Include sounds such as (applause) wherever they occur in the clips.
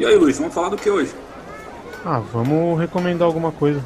E aí, Luiz, vamos falar do que hoje? Ah, vamos recomendar alguma coisa.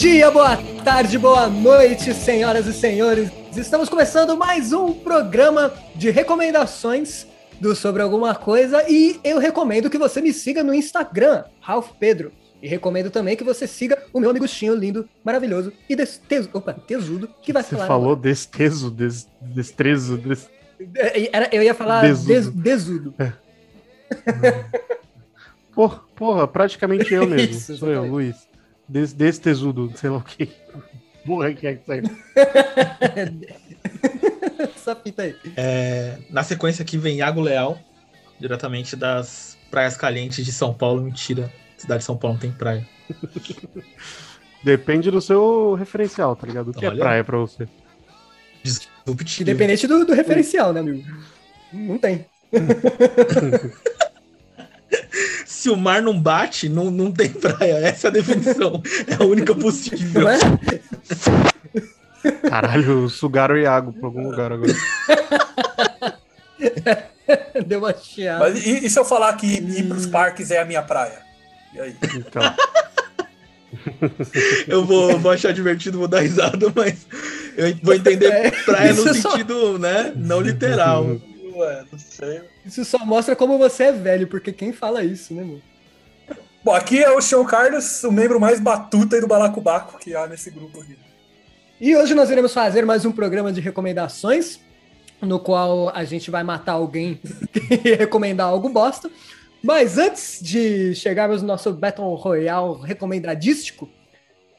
Dia, boa tarde, boa noite, senhoras e senhores. Estamos começando mais um programa de recomendações do Sobre Alguma Coisa e eu recomendo que você me siga no Instagram, Ralph Pedro. E recomendo também que você siga o meu amigostinho lindo, maravilhoso e desteso, opa, tesudo, que vai Você falar. falou desteso, des, destrezo, des... agora. Era- eu ia falar Desudo. des- desudo. Porra, porra, praticamente eu (laughs) mesmo. Isso, Sou eu, exatamente. Luiz. Des, destesudo, sei lá o que. Porra, que é que saiu. (laughs) Essa fita aí. É, na sequência aqui vem Iago Leal, diretamente das praias calientes de São Paulo. Mentira, cidade de São Paulo não tem praia. (laughs) Depende do seu referencial, tá ligado? O que é Olha. praia pra você? Independente do, do referencial, né, amigo? Não tem. (laughs) Se o mar não bate, não, não tem praia. Essa é a definição. É a única possível. É? Caralho, sugaram o Iago pra algum lugar agora. (laughs) Deu uma chiada. Mas e, e se eu falar que ir pros parques é a minha praia? E aí? Então, (laughs) Eu vou, vou achar divertido, vou dar risada, mas eu vou entender (laughs) É, praia no só- sentido, né? Não literal. Ué, não sei. Isso só mostra como você é velho, porque quem fala isso, né, mano? Bom, aqui é o Sean Carlos, o membro mais batuta aí do Balacobaco que há nesse grupo aqui. E hoje nós iremos fazer mais um programa de recomendações, no qual a gente vai matar alguém (laughs) e recomendar algo bosta. Mas antes de chegarmos no nosso Battle Royale recomendadístico,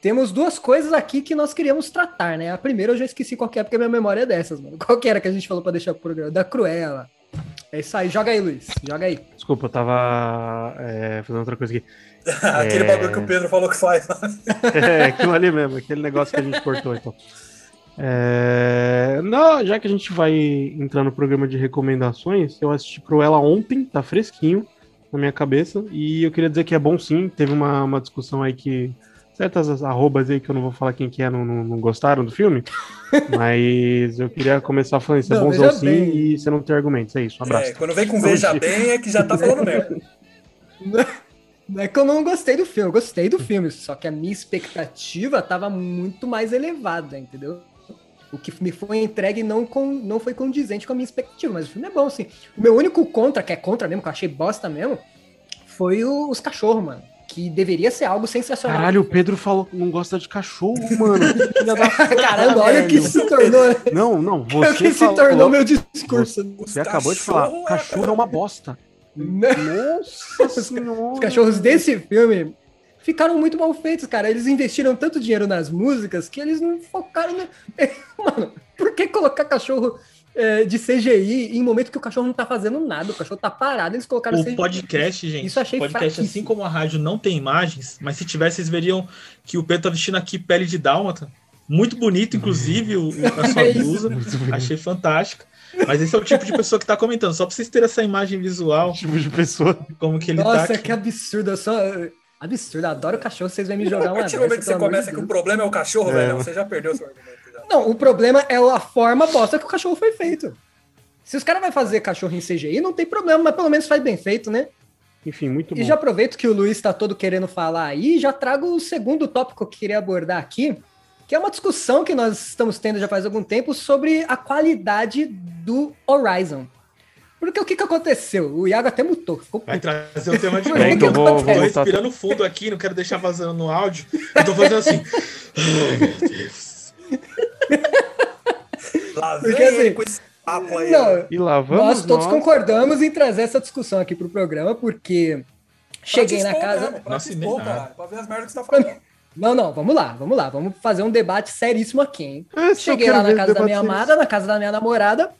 temos duas coisas aqui que nós queríamos tratar, né? A primeira eu já esqueci qual que é, porque minha memória é dessas, mano. Qual que era que a gente falou pra deixar pro programa? Da Cruella. É isso aí, joga aí, Luiz. Joga aí. desculpa, eu tava é, fazendo outra coisa aqui. (laughs) Aquele É. bagulho que o Pedro falou que faz. (laughs) É, aquilo ali mesmo, aquele negócio que a gente cortou, então. É, não, já que a gente vai entrar no programa de recomendações, eu assisti Cruella ontem, tá fresquinho na minha cabeça, e eu queria dizer que é bom sim, teve uma, uma discussão aí que certas arrobas aí que eu não vou falar quem que é, não, não, não gostaram do filme, (laughs) mas eu queria começar falando isso, é bonzão sim bem. e você não tem argumentos, é isso, um abraço. É, quando vem com veja bem é que já tá falando merda. (laughs) Não é que eu não gostei do filme, eu gostei do filme, só que a minha expectativa tava muito mais elevada, entendeu? O que me foi entregue não, com, não foi condizente com a minha expectativa, mas o filme é bom, assim. O meu único contra, que é contra mesmo, que eu achei bosta mesmo, foi o- os cachorros, mano. Que deveria ser algo sensacional. Caralho, o Pedro falou que não gosta de cachorro, mano. (laughs) Caramba, olha o que se tornou. né? Não, não, o você que se falou- tornou meu discurso. Você acabou de falar, cachorro é- cachorro é uma bosta. Não. Nossa senhora. Os cachorros desse filme ficaram muito mal feitos, cara. Eles investiram tanto dinheiro nas músicas que eles não focaram no. (laughs) Mano, por que colocar cachorro é, de CGI em momento que o cachorro não tá fazendo nada? O cachorro tá parado, eles colocaram O CGI. podcast, gente. Isso achei o podcast, fraquíssimo. assim como a rádio, não tem imagens, mas se tivesse, vocês veriam que o Pedro tá vestindo aqui pele de dálmata. Muito bonito, inclusive, o, o- (laughs) a sua É blusa. Achei fantástica. Mas esse é o tipo de pessoa que tá comentando. Só pra vocês terem essa imagem visual, Tipo de pessoa. como que ele Nossa, tá. que absurdo. Eu sou. Absurdo, eu adoro cachorro, vocês vão me jogar A (laughs) uma partir do momento que você começa de que o problema é o cachorro, É. velho, você já perdeu seu argumento. Não, o problema é a forma bosta que o cachorro foi feito. Se os caras vão fazer cachorro em CGI, não tem problema, mas pelo menos faz bem feito, né? Enfim, muito bom. E já aproveito que o Luiz está todo querendo falar aí, e já trago o segundo tópico que eu queria abordar aqui, que é uma discussão que nós estamos tendo já faz algum tempo sobre a qualidade do Horizon. Porque o que, que aconteceu? O Iago até mutou, ficou Vai trazer o tema de novo. então que vou, vou respirando fundo aqui, não quero deixar vazando no áudio. Eu tô fazendo assim. Ai, meu Deus. (laughs) (laughs) Lá Porque, vem assim, ele com esse papo aí. Não, E lá vamos nós todos nós. concordamos em trazer essa discussão aqui pro programa, porque cheguei Pra na expor casa. mesmo, pra te expor, caralho, pra ver as merdas que você tá falando. Não, não, vamos lá, vamos lá, vamos fazer um debate seríssimo aqui, hein? É, Cheguei lá na casa da minha amada, na casa da minha namorada,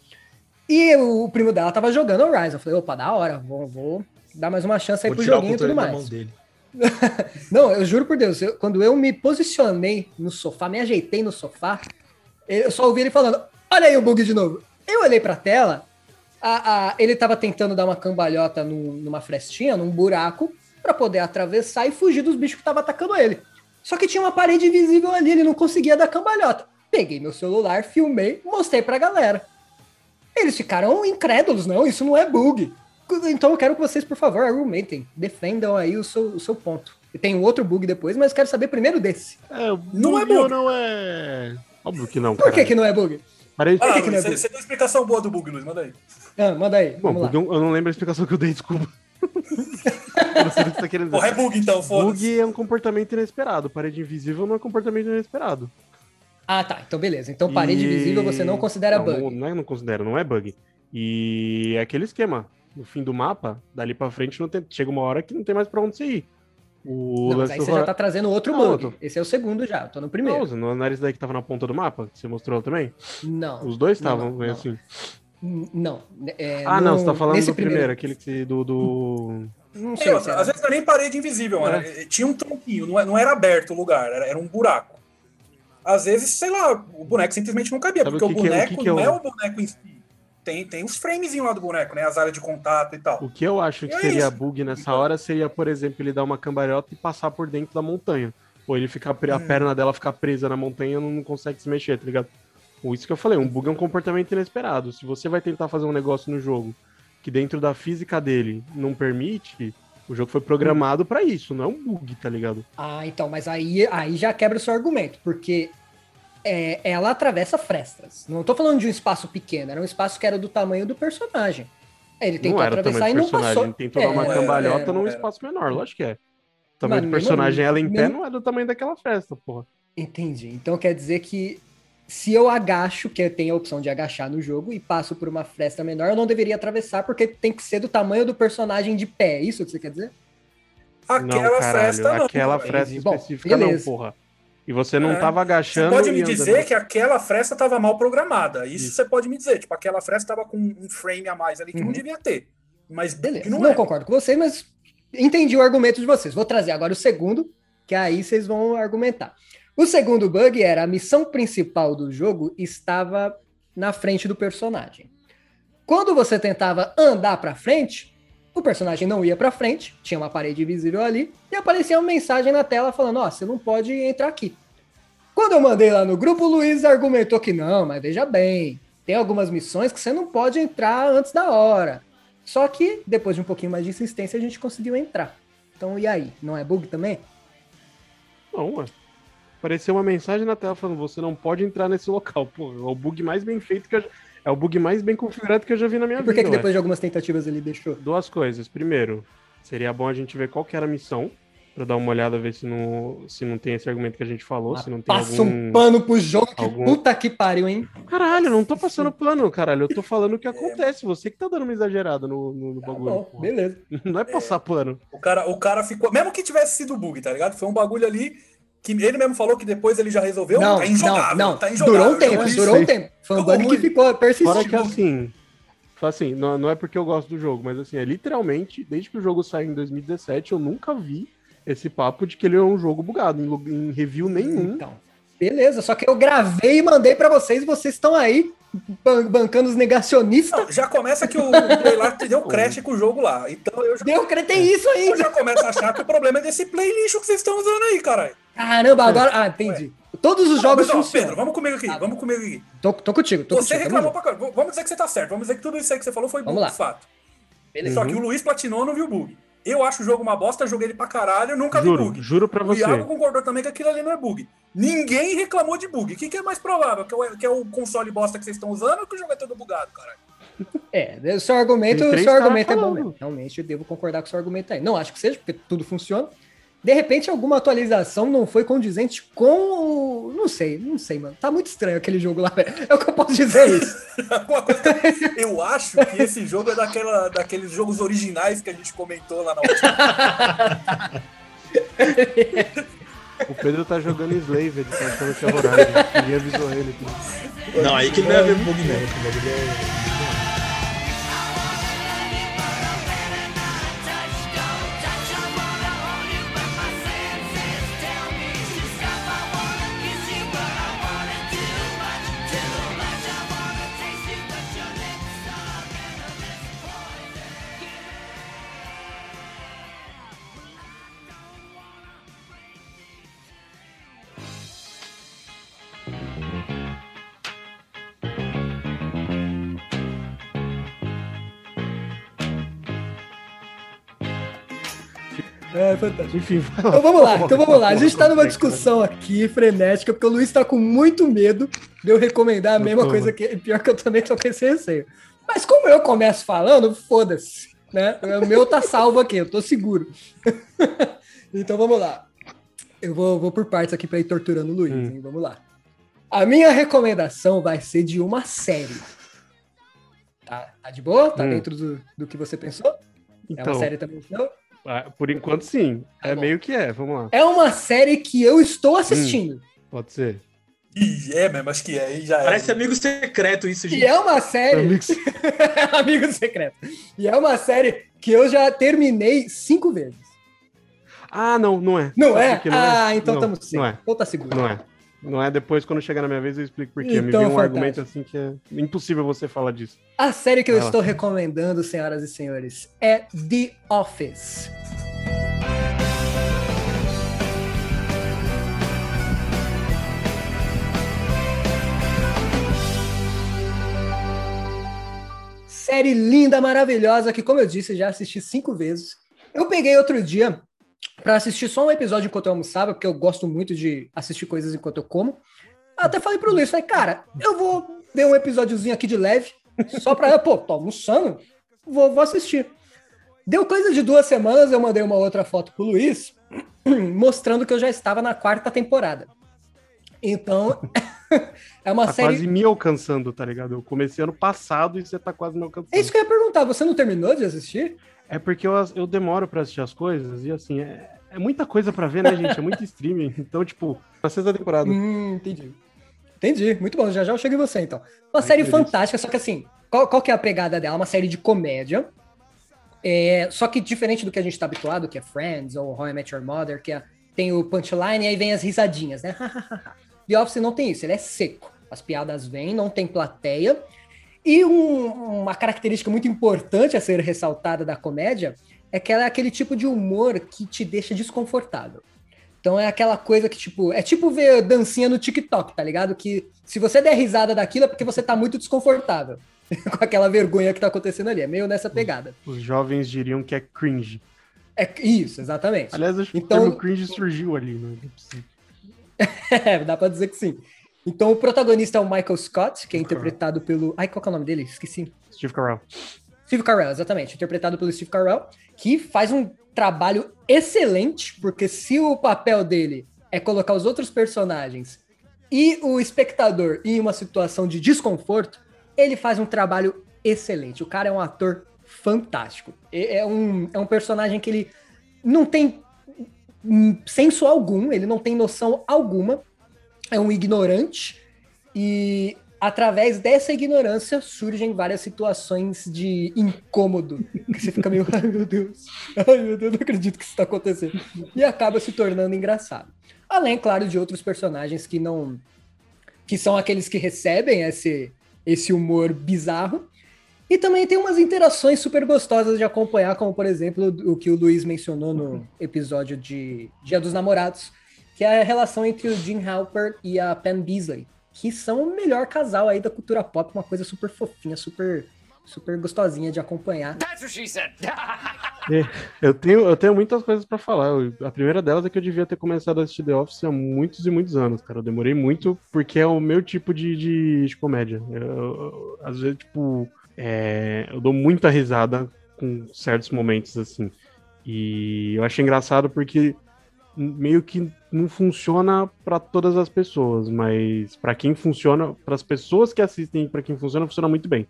E o primo dela tava jogando Horizon. Eu falei, opa, da hora, vou, vou dar mais uma chance aí Vou pro joguinho e tudo da mais. mão dele. (laughs) Não, eu juro por Deus, eu- quando eu me posicionei no sofá, me ajeitei no sofá, eu só ouvi ele falando: Olha aí o bug de novo. Eu olhei pra tela, a- a- ele tava tentando dar uma cambalhota num- numa frestinha, num buraco, pra poder atravessar e fugir dos bichos que tava atacando ele. Só que tinha uma parede invisível ali, ele não conseguia dar cambalhota. Peguei meu celular, filmei, mostrei pra galera. Eles ficaram incrédulos, não, isso não é bug. Então eu quero que vocês, por favor, argumentem, defendam aí o seu, o seu ponto. E tem um outro bug depois, mas quero saber primeiro desse. É, Não é bug não é. Óbvio que não, Por que, que não é bug? Parei. Ah, que que não é você, tem uma explicação boa do bug, Luiz, manda aí. Ah, manda aí, Bom, vamos lá. bug eu eu não lembro a explicação que eu dei, desculpa. eu não sei o que você tá querendo Porra, é bug então, foda-se. Bug é um comportamento inesperado. Parede invisível não é comportamento inesperado. Ah, tá, então beleza. Então parede E- invisível você não considera não, bug. Não, não é não considero, não é bug. E é aquele esquema. No fim do mapa, dali pra frente, não tem- chega uma hora que não tem mais pra onde você ir. O Não, mas aí você já tá trazendo outro Não, bug. eu tô- Esse é o segundo já, tô no primeiro. Não, não era esse daí que tava na ponta do mapa, que você mostrou também? Não. Os dois estavam não. assim. Não. é, Ah, no- não, você tá falando nesse do primeiro, aquele que do. do... Não E sei se era. às vezes não é nem parede invisível, mano. É. Tinha um tronquinho, não é- não era aberto o lugar, era, era um buraco. Às vezes, sei lá, o boneco simplesmente não cabia, Sabe porque o o, que que é- o boneco que que é não o- é o boneco em si. Tem, tem os framezinhos lá do boneco, né? As áreas de contato e tal. O que eu acho que É seria isso. bug nessa hora seria, por exemplo, ele dar uma cambalhota e passar por dentro da montanha. Ou ele ficar pre- a Hum. perna dela ficar presa na montanha e não consegue se mexer, tá ligado? Ou isso que eu falei, um bug é um comportamento inesperado. Se você vai tentar fazer um negócio no jogo que dentro da física dele não permite, o jogo foi programado pra isso, não é um bug, tá ligado? Ah, então, mas aí, aí já quebra o seu argumento, porque é, ela atravessa frestas. Não tô falando de um espaço pequeno, era um espaço que era do tamanho do personagem. Ele tentou não era atravessar e não passou. ele tentou dar uma É, cambalhota era, num era. espaço menor, lógico que é. O tamanho Mas do mesmo- personagem ela em pé não é do tamanho daquela festa, porra. Entendi. Então quer dizer que se eu agacho, que eu tenho a opção de agachar no jogo e passo por uma fresta menor, eu não deveria atravessar porque tem que ser do tamanho do personagem de pé. É isso que você quer dizer? Aquela não, caralho, fresta não. aquela fresta Bom, específica beleza. não, porra. E você não É. tava Você agachando pode me andando. dizer que aquela fresta estava mal programada. Isso, Isso. você pode me dizer. Tipo, aquela fresta estava com um frame a mais ali que Uhum. não devia ter. Mas Beleza. não, Não, é. concordo com você, mas entendi o argumento de vocês. Vou trazer agora o segundo, que aí vocês vão argumentar. O segundo bug era a missão principal do jogo estava na frente do personagem. Quando você tentava andar para frente, o personagem não ia para frente, tinha uma parede visível ali e aparecia uma mensagem na tela falando: "Ó, você não pode entrar aqui". Quando eu mandei lá no grupo, o Luiz argumentou que não, mas veja bem, tem algumas missões que você não pode entrar antes da hora. Só que, depois de um pouquinho mais de insistência, a gente conseguiu entrar. Então, e aí? Não é bug também? Não, ué. Apareceu uma mensagem na tela falando: você não pode entrar nesse local. Pô, é o bug mais bem feito que eu. É o bug mais bem configurado que eu já vi na minha E por que, vida. que ué. depois de algumas tentativas ele deixou? Duas coisas. Primeiro, seria bom a gente ver qual que era a missão. Pra dar uma olhada, ver se não, se não tem esse argumento que a gente falou, se não tem Passa algum... um pano pro jogo, que algum- puta que pariu, hein? Caralho, eu não tô passando pano, caralho. Eu tô falando o que acontece. Você que tá dando uma exagerada no, no, no Tá bagulho. bom, beleza. (laughs) Não é passar pano. O cara, o cara ficou. Mesmo que tivesse sido bug, tá ligado? Foi um bagulho ali que ele mesmo falou que depois ele já resolveu. Não, tá injogável, não, não. tá injogável. durou um tempo, Jogo durou um sei. tempo. Foi um bug que ficou persistiu. Fora que assim, assim não, não é porque eu gosto do jogo, mas assim, é literalmente, desde que o jogo saiu em 2017, eu nunca vi esse papo de que ele é um jogo bugado, em, em review nenhum. Então, beleza. Só que eu gravei e mandei pra vocês e vocês estão aí ban- bancando os negacionistas. Não, já começa que o, o Play lá deu (laughs) crash com o jogo lá. Então eu já, Deu, cara, tem isso eu ainda. já começo a achar que o problema é desse play lixo que vocês estão usando aí, caralho. Caramba, agora. Ah, entendi. Todos os jogos Mas, ó, funcionam. Pedro, vamos comigo aqui, Tá. vamos comigo aqui. Tô, tô contigo, tô Você contigo. reclamou pra caralho. Vamos dizer que você tá certo. Vamos dizer que tudo isso aí que você falou foi Vamos bug, lá. de fato. Beleza. Só que o Luiz platinou não viu bug. Eu acho o jogo uma bosta, joguei ele pra caralho, nunca vi Juro, bug. juro pra O você. Iago concordou também que aquilo ali não é bug. Ninguém reclamou de bug. O que, que é mais provável? Que é, o, que é o console bosta que vocês estão usando ou que o jogo é todo bugado, caralho? (laughs) É, o seu argumento, o seu argumento é bom mesmo. Realmente, eu devo concordar com o seu argumento aí. Não acho que seja, porque tudo funciona. De repente, alguma atualização não foi condizente com o... Não sei, não sei, mano. Tá muito estranho aquele jogo lá, (laughs) velho. É o que eu posso dizer (laughs) isso. Uma coisa que eu acho que esse jogo é daquela, daqueles jogos originais que a gente comentou lá na última. (laughs) O Pedro tá jogando Slave, ele tá achando que é Horizon. Ninguém avisou ele. Não, aí que ele não é ver bug mesmo. É- É fantástico. Enfim. Então vamos lá, então vamos lá. A gente tá numa discussão aqui frenética, porque o Luiz tá com muito medo de eu recomendar a mesma coisa que. Pior que eu também tô com esse receio. Mas como eu começo falando, foda-se. Né? O meu tá salvo aqui, eu tô seguro. (laughs) então vamos lá. Eu vou, vou por partes aqui pra ir torturando o Luiz, Hum. hein? Vamos lá. A minha recomendação vai ser de uma série. Tá, tá de boa? Tá Hum. dentro do, do que você pensou? É Então, uma série também, não? Ah, por enquanto sim. Tá é bom. meio que é, vamos lá. É uma série que eu estou assistindo. Pode ser. Ih, é mesmo, acho que é. Já é. Parece amigo secreto isso, E gente. é uma série. Amigos, (laughs) Amigo secreto. E é uma série que eu já terminei cinco vezes. Ah, não, não é. Não é? por que ah, então não, estamos sim. Não é, Então tá seguro. não é. Não é depois, quando chegar na minha vez, eu explico por quê. Me Então, veio um fantástico. argumento assim que é impossível você falar disso. A série que eu Vai lá. estou recomendando, senhoras e senhores, é The Office. Série linda, maravilhosa, que, como eu disse, já assisti cinco vezes. Eu peguei outro dia para assistir só um episódio enquanto eu almoçava, porque eu gosto muito de assistir coisas enquanto eu como. Até falei pro Luiz, falei, cara, eu vou ver um episódiozinho aqui de leve, só pra, pô, tô almoçando, vou, vou assistir. Deu coisa de duas semanas, eu mandei uma outra foto pro Luiz, (clears throat) mostrando que eu já estava na quarta temporada. Então, (laughs) é uma Tá série... quase me alcançando, tá ligado? Eu comecei ano passado e você tá quase me alcançando. É isso que eu ia perguntar, você não terminou de assistir? É porque eu, eu demoro pra assistir as coisas e assim, é, é muita coisa pra ver, né, gente? É muito (laughs) streaming. Então, tipo, na sexta temporada. Hum, entendi. Entendi, muito bom. Já já eu chego em você, então. Uma série beleza. fantástica, só que assim, qual, qual que é a pegada dela? Uma série de comédia. É, só que diferente do que a gente tá habituado, que é Friends ou How I Met Your Mother, que é- tem o punchline e aí vem as risadinhas, né? (laughs) The Office não tem isso, ele é seco. As piadas vêm, não tem plateia. E um- uma característica muito importante a ser ressaltada da comédia é que ela é aquele tipo de humor que te deixa desconfortável. Então é aquela coisa que, tipo, é tipo ver dancinha no TikTok, tá ligado? Que se você der risada daquilo é porque você tá muito desconfortável. (laughs) Com aquela vergonha que tá acontecendo ali. É meio nessa pegada. Os jovens diriam que é cringe. É isso, exatamente. Aliás, acho que Então- o cringe surgiu ali, né? (laughs) É, dá pra dizer que sim. Então o protagonista é o Michael Scott, que é interpretado pelo. Ai, qual que é o nome dele? Esqueci. Steve Carell. Steve Carell, exatamente. Interpretado pelo Steve Carell, que faz um trabalho excelente, porque se o papel dele é colocar os outros personagens e o espectador em uma situação de desconforto, ele faz um trabalho excelente. O cara é um ator fantástico. É um, é um personagem que ele não tem senso algum, ele não tem noção alguma, é um ignorante e através dessa ignorância surgem várias situações de incômodo, que você fica meio, (laughs) ai meu Deus, ai meu Deus, não acredito que isso está acontecendo, e acaba se tornando engraçado. Além, claro, de outros personagens que não, que são aqueles que recebem esse, esse humor bizarro, e também tem umas interações super gostosas de acompanhar, como por exemplo o que o Luiz mencionou no episódio de Dia dos Namorados, que é a relação entre o Jim Halper e a Pam Beasley, que são o melhor casal aí da cultura pop, uma coisa super fofinha, super super gostosinha de acompanhar. That's what she said. Eu tenho, eu tenho muitas coisas pra falar. Eu- a primeira delas é que eu devia ter começado a assistir The Office há muitos e muitos anos, cara. Eu demorei muito porque é o meu tipo de, de, de comédia. Eu- eu- às vezes, tipo, é, eu dou muita risada com certos momentos, assim. E eu achei engraçado porque meio que não funciona pra todas as pessoas, mas pra quem funciona, para as pessoas que assistem, pra quem funciona, funciona muito bem.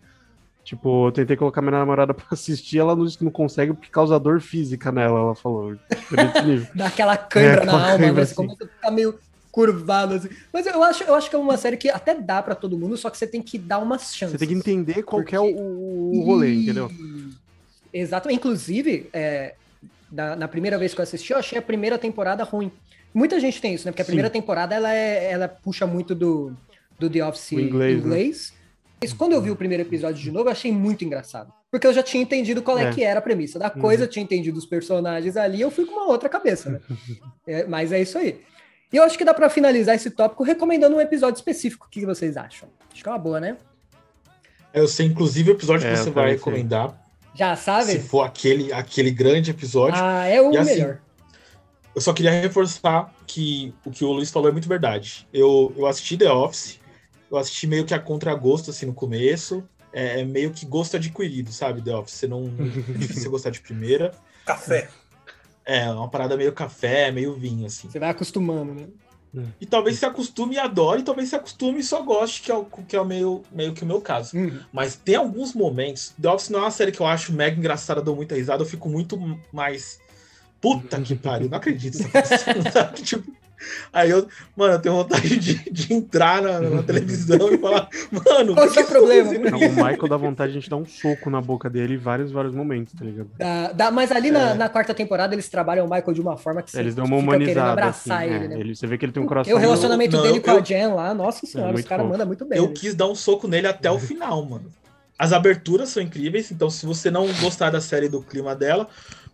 Tipo, eu tentei colocar minha namorada (laughs) pra assistir, ela não não consegue porque causa dor física nela, ela falou. (laughs) Dá aquela cãibra É, na alma, né? Você assim. começa a ficar meio curvado assim. Mas eu acho, eu acho que é uma série que até dá pra todo mundo, só que você tem que dar umas chances. Você tem que entender qual que é Porque- o, o rolê, entendeu? Exatamente. Inclusive, é, da- na primeira vez que eu assisti, eu achei a primeira temporada ruim. Muita gente tem isso, né? Porque a Sim. primeira temporada ela, é- ela puxa muito do, do The Office O inglês, né? inglês. Mas quando eu vi o primeiro episódio de novo, eu achei muito engraçado. Porque eu já tinha entendido qual é, É. que era a premissa da coisa, eu tinha entendido os personagens ali, eu fui com uma outra cabeça, né? (laughs) É, mas é isso aí. E eu acho que dá pra finalizar esse tópico recomendando um episódio específico. O que vocês acham? Acho que é uma boa, né? Eu sei, inclusive, o episódio É, que você eu vai recomendar. Já sabe? Se for aquele, aquele grande episódio. Ah, é o E assim, melhor. eu só queria reforçar que o que o Luiz falou é muito verdade. Eu, eu assisti The Office, eu assisti meio que a contragosto, assim, no começo. É, é meio que gosto adquirido, sabe, The Office? Você não... É difícil (laughs) gostar de primeira. Café. É, uma parada meio café, meio vinho, assim. Você vai acostumando, né? E talvez se acostume e adore, e talvez se acostume e só goste, que é, o, que é o meio, meio que o meu caso. Uhum. Mas tem alguns momentos. The Office não é uma série que eu acho mega engraçada, dou muita risada, eu fico muito mais. Puta que pariu, não acredito? (laughs) (laughs) Tipo, aí eu, mano, eu tenho vontade de, de entrar na, na televisão e falar, mano, Qual que é o (laughs) problema? tá Não, o Michael dá vontade de a gente dar um soco na boca dele em vários, vários momentos, tá ligado? Dá- dá- mas ali na, na quarta temporada eles trabalham o Michael de uma forma que você Eles dão uma humanizada. abraçar assim, ele, é, né? ele- Você vê que ele tem um E coração. o relacionamento Não, dele com a eu- Jen lá, nossa senhora, os muito caras mandam muito bem. Eu né? quis dar um soco nele até o final, mano. As aberturas são incríveis, então se você não gostar da série do clima dela,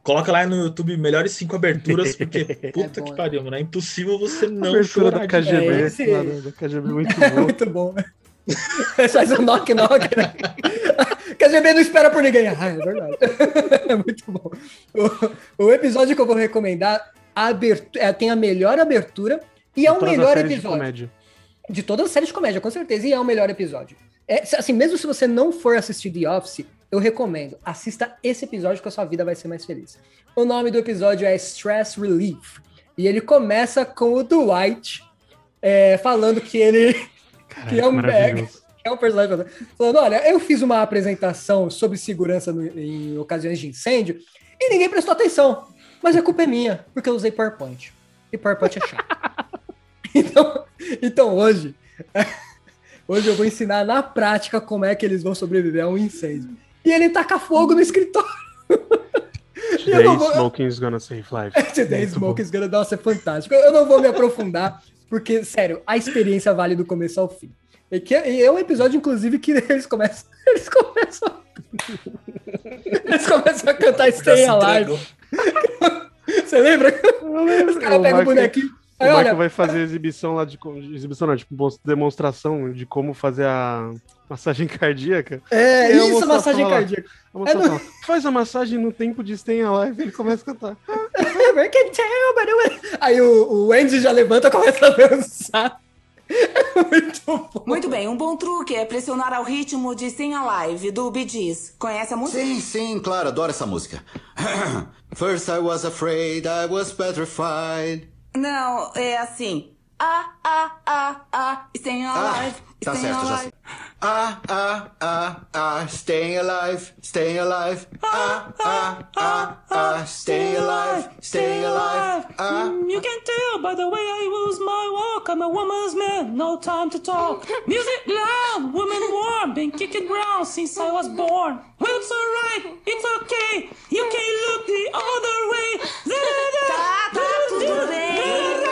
coloca lá no YouTube melhores cinco aberturas, porque (laughs) puta bom, que é. pariu, mano. É impossível você A não abertura chorar da de KGB, É, esse- da, da KGB muito É boa. muito bom. (laughs) (laughs) Faz um knock-knock, né? KGB não espera por ninguém. Ah, é verdade. É muito bom. O, o episódio que eu vou recomendar a abertu- é, tem a melhor abertura e é o melhor de episódio. comédia. De todas as séries de comédia, com certeza. E é o melhor episódio. É, assim, mesmo se você não for assistir The Office, eu recomendo. Assista esse episódio que a sua vida vai ser mais feliz. O nome do episódio é Stress Relief. E ele começa com o Dwight é, falando que ele Caraca, Que é um maravilhoso. é um personagem falando- falando: olha, eu fiz uma apresentação sobre segurança no- em ocasiões de incêndio e ninguém prestou atenção. Mas a culpa é minha, porque eu usei PowerPoint. E PowerPoint é chato. (laughs) então, então hoje, (laughs) hoje eu vou ensinar na prática como é que eles vão sobreviver a um incêndio. E ele taca fogo no escritório. Today vou- smoking's gonna save lives. (laughs) Today Muito Smoke is gonna nossa, é fantástico. Eu não vou me aprofundar, porque, sério, a experiência vale do começo ao fim. E, que, e é um episódio, inclusive, que (laughs) eles começam. Eles começam. Eles começam a cantar Stay Alive. Você lembra? Eu lembro, Os caras pegam o bonequinho. O Michael olha, vai fazer exibição lá de. Exibição não, tipo, demonstração de como fazer a massagem (laughs) cardíaca. é eu isso, massagem fala- cardíaca. É no- fala, faz a massagem no tempo de Stay Alive. Ele começa a cantar. (laughs) I can tell, but it- Aí o, o Andy já levanta e começa a dançar. É muito bom. Muito bem, um bom truque é pressionar ao ritmo de Stay Alive, do Bee Gees. Conhece a música? Sim, sim, claro, adoro essa música. (clears throat) First I was afraid, I was petrified. Não, é assim. Ah, ah, ah, ah, Stay Alive, tá Stay certo, já Alive. Sei. Ah, ah, ah, ah, staying alive, staying alive. Ah, ah, ah, ah, staying alive, staying alive. Ah, Mm, You can tell by the way I use my walk. I'm a woman's man, no time to talk. Music loud, woman warm, been kicking ground since I was born. Well, it's alright, it's okay. You can look the other way. Tá, tá, tudo bem. Tá, tudo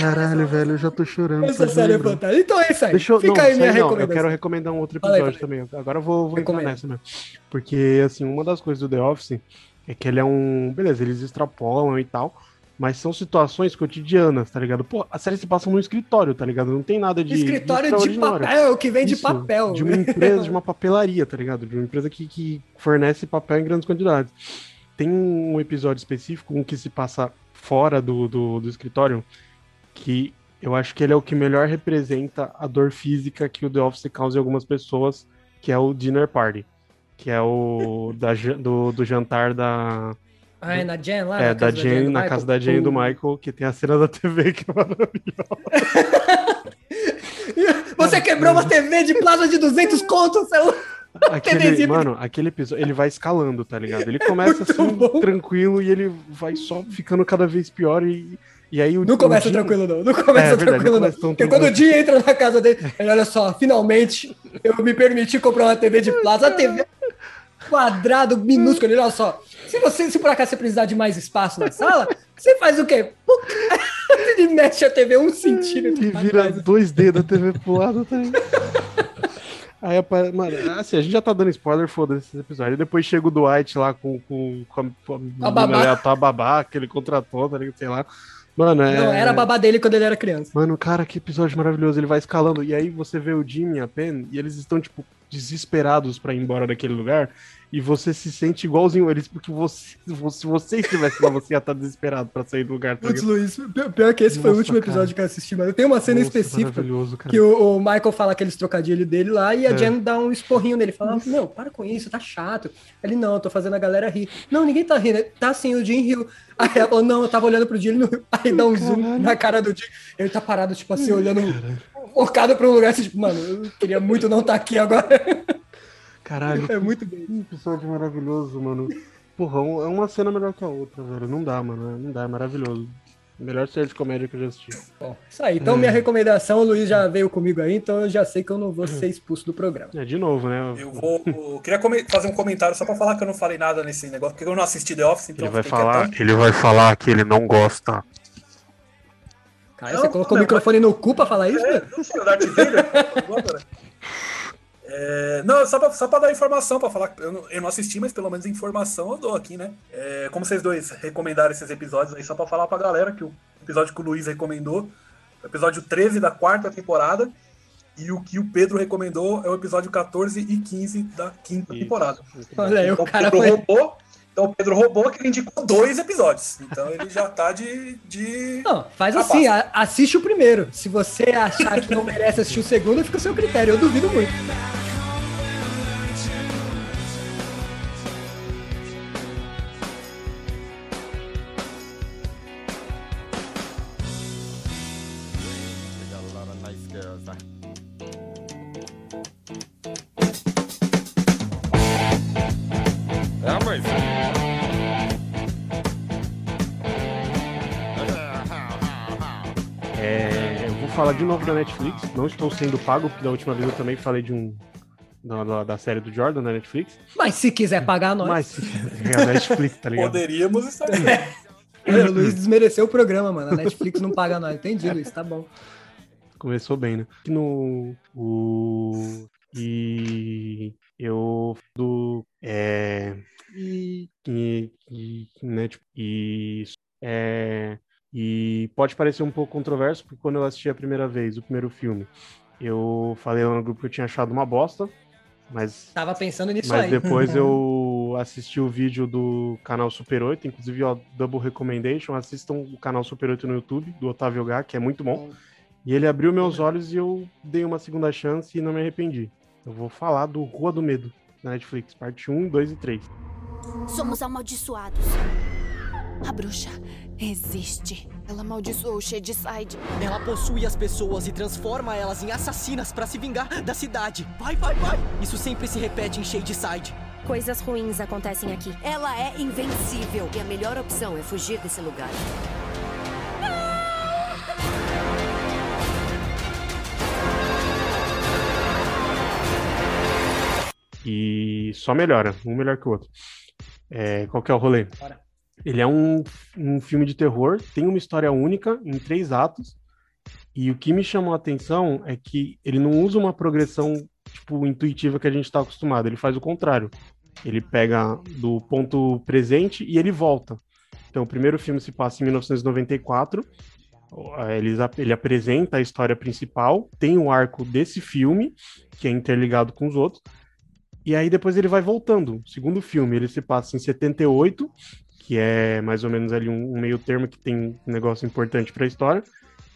Caralho, velho, eu já tô chorando. Essa de série é fantástica. Então é isso aí. Deixa eu, Fica não, aí minha não, eu recomendação. quero recomendar um outro Fala aí, episódio também. Agora eu vou, vou entrar nessa mesmo. Porque, assim, uma das coisas do The Office é que ele é um. Beleza, eles extrapolam e tal. Mas são situações cotidianas, tá ligado? Pô, a série se passa num escritório, tá ligado? Não tem nada de. Escritório de extraordinário. papel, que vem de Isso, papel. De uma empresa, de (laughs) uma papelaria, tá ligado? De uma empresa que, que fornece papel em grandes quantidades. Tem um episódio específico, um que se passa fora do, do, do escritório, que eu acho que ele é o que melhor representa a dor física que o The Office causa em algumas pessoas, que é o Dinner Party. Que é o da, do, do jantar da, Ah, é na Jen lá? é, na da do na Michael? casa da Jane e do. Michael, que tem a cena da TV (laughs) que é maravilhosa. Você quebrou uma TV de plasma de 200 contos, seu... (laughs) Aquele, mano, aquele episódio, ele vai escalando, tá ligado? Ele começa Muito assim, bom. tranquilo, e ele vai só ficando cada vez pior, e, e aí o Não começa o Jim- tranquilo, não. Não começa É, verdade, tranquilo, não não. Porque quando o. Jim entra na casa dele, ele olha só, finalmente eu me permiti comprar uma TV de plasma. A TV quadrado, minúsculo. Ele, olha só, se você, se por acaso você precisar de mais espaço na sala, você faz o quê? Ele (laughs) mexe a TV um centímetro. Pra vira trás. 2D da TV pro lado, tá ligado? Aí, apare- mano, assim, a gente já tá dando spoiler, foda-se esse episódio. Aí depois chega o Dwight lá com, com, com a, com a, menina babá. aleatória, a babá que ele contratou, tá ligado? Sei lá. Mano, é. Não, era a babá dele quando ele era criança. Mano, cara, que episódio maravilhoso. Ele vai escalando. E aí você vê o Jimmy e a Pen, e eles estão, tipo, desesperados pra ir embora daquele lugar e você se sente igualzinho eles, porque você, (laughs) se você estivesse lá, você ia estar desesperado pra sair do lugar. Tá Putz? Luiz, pi- pior que esse foi o Nossa, último episódio cara. que eu assisti, mas eu tenho uma cena Nossa, específica que o, o Michael fala aqueles trocadilhos dele lá e a É. Jen dá um esporrinho nele. Fala, meu, para com isso, tá chato. Ele, não, eu tô fazendo a galera rir. Não, ninguém tá rindo. Tá sim, o Jim riu. Aí ela falou, não, eu tava olhando pro Jim, ele não riu. Aí dá um zoom na cara do Jim. Ele tá parado, tipo assim, olhando focado pra um lugar, assim, tipo, mano, eu queria muito não estar aqui agora. (laughs) Caralho, É muito bem. que episódio maravilhoso, mano. Porra, é uma cena melhor que a outra, velho. Não dá, mano. Não dá, é maravilhoso. Melhor série de comédia que eu já assisti. Bom, isso aí. Então, minha recomendação, o Luiz já veio comigo aí, então eu já sei que eu não vou ser expulso do programa. É, de novo, né? Eu vou. eu queria fazer um comentário só pra falar que eu não falei nada nesse negócio, porque eu não assisti The Office, então Ele vai falar, ele vai falar que ele não gosta. Cara, Não, você colocou o não, microfone no cu pra falar isso, É, velho? não sei, o Darth Vader. (laughs) É, não, só pra, só pra dar informação, pra falar eu não, eu não assisti, mas pelo menos informação eu dou aqui, né? É, como vocês dois recomendaram esses episódios aí, só pra falar pra galera que o episódio que o Luiz recomendou, o episódio 13 da quarta temporada, e o que o Pedro recomendou é o episódio 14 e 15 da quinta Isso. temporada. Olha aí, Então o o cara Pedro foi. roubou. Então o Pedro roubou que ele indicou dois episódios. Então ele já tá de. de... Não, faz Ah, assim, assiste o primeiro. Se você achar que não merece assistir o segundo, fica a seu critério. Eu duvido muito. Falar de novo da Netflix. Não estou sendo pago, porque da última vez eu também falei de um. Da, da- da série do Jordan da Netflix. Mas se quiser pagar nós. Mas é a Netflix, tá ligado? Poderíamos estar. É, o (laughs) Luiz desmereceu o programa, mano. A Netflix não paga nós. Entendi, Luiz. Tá bom. Começou bem, né? No. O. E. Eu. Do. É. E. E. e né, tipo, e. É. E pode parecer um pouco controverso, porque quando eu assisti a primeira vez, o primeiro filme, eu falei lá no grupo que eu tinha achado uma bosta, mas Tava pensando nisso mas aí. depois (laughs) eu assisti o vídeo do canal Super 8, inclusive, ó, Double Recommendation, assistam o canal Super 8 no YouTube, do Otávio Gá, que é muito bom. E ele abriu meus olhos e eu dei uma segunda chance e não me arrependi. Eu vou falar do Rua do Medo, na Netflix, parte 1, 2 e 3. Somos amaldiçoados. A bruxa existe. Ela amaldiçoou o Shadyside. Ela possui as pessoas e transforma elas em assassinas pra se vingar da cidade. Vai, vai, vai! Isso sempre se repete em Shadyside. Coisas ruins acontecem aqui. Ela é invencível e a melhor opção é fugir desse lugar. E só melhora, um melhor que o outro. É, qual que é o rolê? Bora. Ele é um, um filme de terror, tem uma história única, em três atos. E o que me chamou a atenção é que ele não usa uma progressão tipo, intuitiva que a gente está acostumado, ele faz o contrário. Ele pega do ponto presente e ele volta. Então, o primeiro filme se passa em 1994. Ele, ele apresenta a história principal, tem o arco desse filme, que é interligado com os outros, e aí depois ele vai voltando. O segundo filme, ele se passa em 78, que é mais ou menos ali um, um meio termo que tem um negócio importante para a história.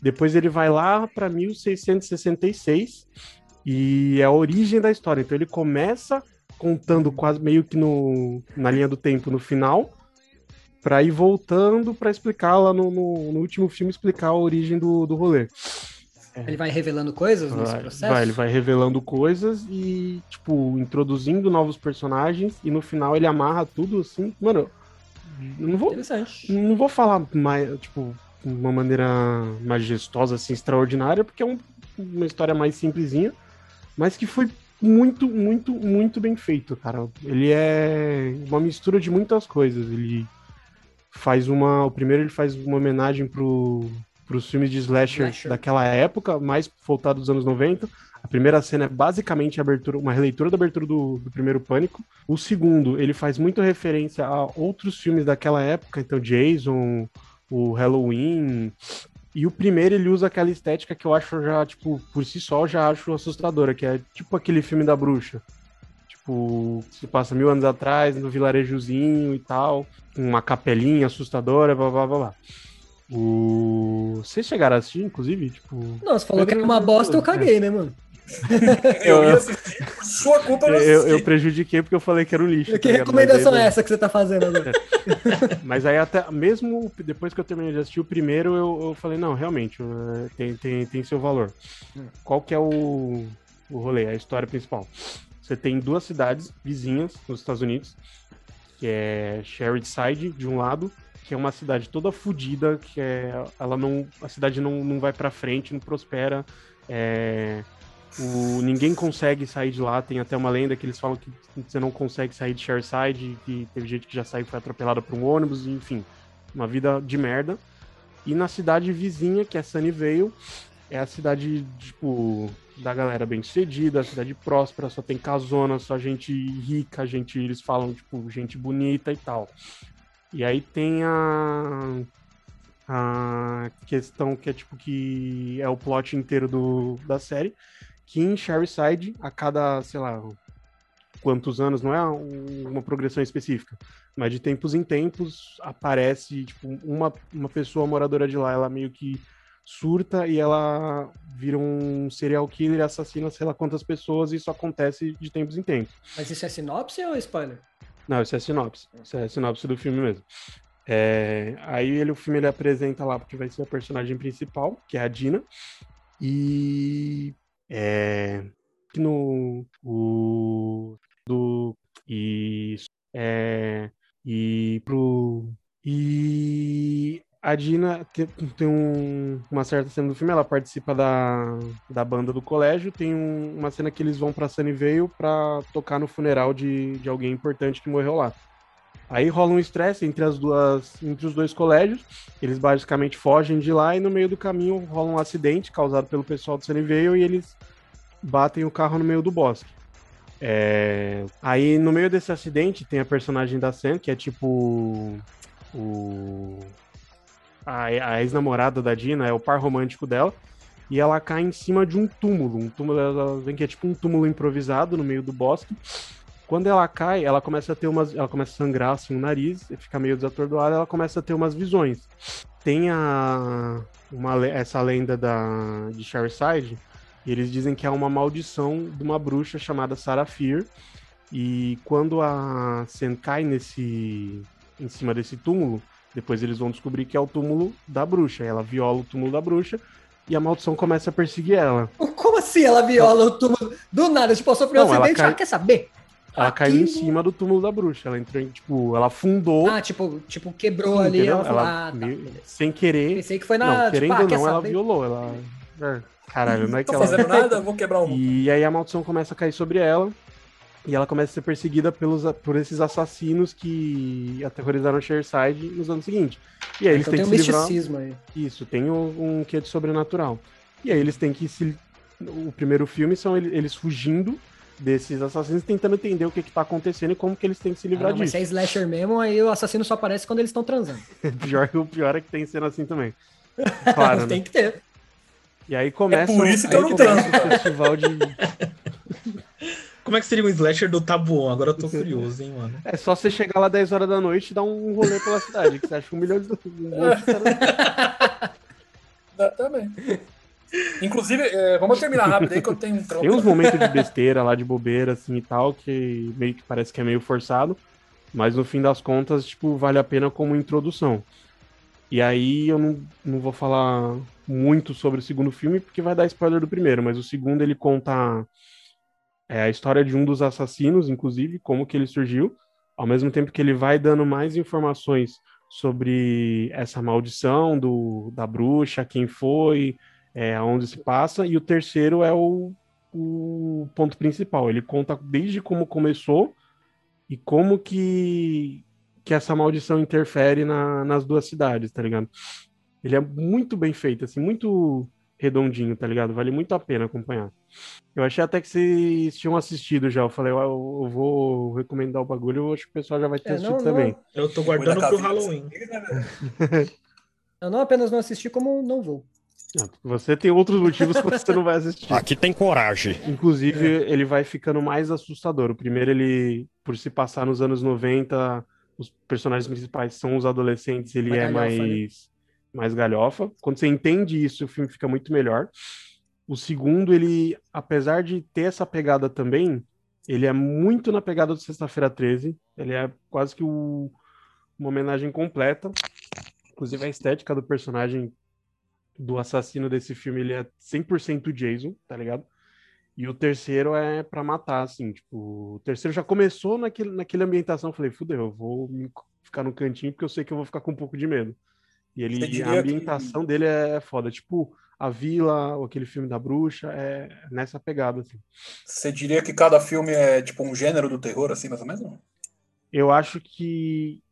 Depois ele vai lá para 1666 e é a origem da história. Então ele começa contando quase meio que no, na linha do tempo no final, para ir voltando para explicar lá no, no, no, último filme explicar a origem do, do rolê. Ele vai revelando coisas nesse vai, processo? Vai, ele vai revelando coisas e, tipo, introduzindo novos personagens e no final ele amarra tudo assim. Mano, não vou. Interessante. Não vou falar mais, tipo, de uma maneira majestosa, assim, extraordinária, porque é um, uma história mais simplesinha, mas que foi muito, muito, muito bem feito, cara. Ele é uma mistura de muitas coisas. Ele faz uma. O primeiro ele faz uma homenagem pro para os filmes de slasher, slasher, daquela época, mais voltado dos anos 90. A primeira cena é basicamente a abertura, uma releitura da abertura do, do, primeiro Pânico. O segundo, ele faz muito referência a outros filmes daquela época, então Jason, o Halloween, E o primeiro ele usa aquela estética que eu acho já, tipo, por si só, já acho assustadora, que é tipo aquele filme da bruxa. Tipo, se passa mil anos atrás, no vilarejozinho e tal, uma capelinha assustadora, blá blá blá blá. O... Vocês chegaram a assistir, inclusive? Tipo... Não, você falou que era uma bosta, eu caguei, né, mano? (laughs) Eu ia assistir, por sua culpa eu não Eu, eu prejudiquei porque eu falei que era um lixo. Que tá recomendação é essa que você tá fazendo agora? (laughs) Mas aí até, mesmo depois que eu terminei de assistir o primeiro, eu, eu falei, não, realmente, eh, tem, tem, tem seu valor. Qual que é o, o rolê, a história principal? Você tem duas cidades vizinhas nos Estados Unidos, que é Side de um lado, que é uma cidade toda fodida, que é, ela não, a cidade não, não vai pra frente, não prospera, é, o, ninguém consegue sair de lá, tem até uma lenda que eles falam que você não consegue sair de Shareside, que teve gente que já saiu e foi atropelada por um ônibus, enfim, uma vida de merda. E na cidade vizinha, que é Sunnyvale, é a cidade, tipo, da galera bem sucedida, a cidade próspera, só tem casona, só gente rica, gente, eles falam, tipo, gente bonita e tal. E aí tem a a questão que é tipo que é o plot inteiro do, da série, que em Side a cada, sei lá, quantos anos, não é um- uma progressão específica, mas de tempos em tempos aparece tipo uma, uma pessoa moradora de lá, ela meio que surta e ela vira um serial killer e assassina sei lá quantas pessoas e isso acontece de tempos em tempos. Mas isso é sinopse ou spoiler? Não, isso é sinopse. Isso é sinopse do filme mesmo. É, aí ele, o filme ele apresenta lá porque vai ser a personagem principal, que é a Dina. E é, no o do e é, e pro e a Dina te- tem, um- uma certa cena do filme, ela participa da, da banda do colégio, tem um- uma cena que eles vão pra Sunnyvale pra tocar no funeral de, de alguém importante que morreu lá. Aí rola um estresse entre as duas, entre os dois colégios. Eles basicamente fogem de lá e no meio do caminho rola um acidente causado pelo pessoal do Sunnyvale e eles batem o carro no meio do bosque. É, Aí no meio desse acidente tem a personagem da Sam, que é tipo o a, a ex-namorada da Dina, é o par romântico dela, e ela cai em cima de um túmulo. Um túmulo, ela vem que é tipo um túmulo improvisado no meio do bosque. Quando ela cai, ela começa a ter umas. Ela começa a sangrar assim o nariz, fica meio desatordoada, ela começa a ter umas visões. Tem a. Uma, essa lenda da, de Shareside, e eles dizem que é uma maldição de uma bruxa chamada Sarafir. E quando a Sen cai nesse. em cima desse túmulo, depois eles vão descobrir que é o túmulo da bruxa. Ela viola o túmulo da bruxa e a maldição começa a perseguir ela. Como assim ela viola o túmulo? Do nada, tipo, sofreu um Não, ela acidente, cai- ela quer saber? Ela caiu em Aqui- cima do túmulo da bruxa. Ela entrou em, tipo, ela fundou. Ah, tipo, tipo quebrou Sim, ali, ela Ela ah, tá, sem querer. Pensei que foi na, não, tipo, querendo ah, ou quer não, ela saber? violou. Ela. É, Caralho, não é que ela. fazendo nada, vou quebrar um. E aí a maldição começa a cair sobre ela. E ela começa a ser perseguida pelos, por esses assassinos que aterrorizaram Shareside nos anos seguintes. E aí eles Então têm tem um que se livrar. misticismo aí. Isso, tem um, um quê de sobrenatural. E aí eles têm que se. O primeiro filme são ele- eles fugindo desses assassinos, tentando entender o que, que tá acontecendo e como que eles têm que se Ah, livrar mas disso. se é slasher mesmo, aí o assassino só aparece quando eles estão transando. (laughs) pior, o pior é que tem cena assim também. Claro, (laughs) né? Tem que ter. E aí começa, É por isso que eu não transo, o festival de. (laughs) Como é que seria um slasher do Tabuão? Agora eu tô curioso, hein, mano. É só você chegar lá 10 horas da noite e dar um rolê pela cidade, que você acha um milhão de. um monte de Exatamente. Inclusive, é, vamos terminar rápido aí que eu tenho um. Tem uns momentos de besteira lá, de bobeira, assim e tal, que meio que parece que é meio forçado, mas no fim das contas, tipo, vale a pena como introdução. E aí eu não, não vou falar muito sobre o segundo filme, porque vai dar spoiler do primeiro, mas o segundo ele conta é, a história de um dos assassinos, inclusive, como que ele surgiu, ao mesmo tempo que ele vai dando mais informações sobre essa maldição do, da bruxa, quem foi, é, aonde se passa, e o terceiro é o, o ponto principal. Ele conta desde como começou e como que, que essa maldição interfere na- nas duas cidades, tá ligado? Ele é muito bem feito, assim, muito redondinho, tá ligado? Vale muito a pena acompanhar. Eu achei até que vocês tinham assistido já. Eu falei, "Ué, eu, eu vou recomendar o bagulho, eu acho que o pessoal já vai ter É, assistido não, também. não. Eu tô guardando da pro Halloween. (laughs) Eu não apenas não assisti, como não vou. Você tem outros motivos que você não vai assistir. (laughs) Aqui tem coragem. Inclusive, ele vai ficando mais assustador. O primeiro, ele, por se passar nos anos 90, os personagens principais são os adolescentes, ele Mais é galhofa, né? mais, mais galhofa. Quando você entende isso, o filme fica muito melhor. O segundo, ele, apesar de ter essa pegada também, ele é muito na pegada do Sexta-feira 13. Ele é quase que o- uma homenagem completa. Inclusive, a estética do personagem do assassino desse filme, ele é 100% Jason, tá ligado? E o terceiro é pra matar, assim, tipo, o terceiro já começou naquele, naquela ambientação, eu falei, fudeu, eu vou ficar no cantinho porque eu sei que eu vou ficar com um pouco de medo. E ele, a ambientação dele é foda, tipo, a vila, ou aquele filme da bruxa, é nessa pegada, assim. Você diria que cada filme é tipo um gênero do terror, assim, mais ou menos? não? Eu acho que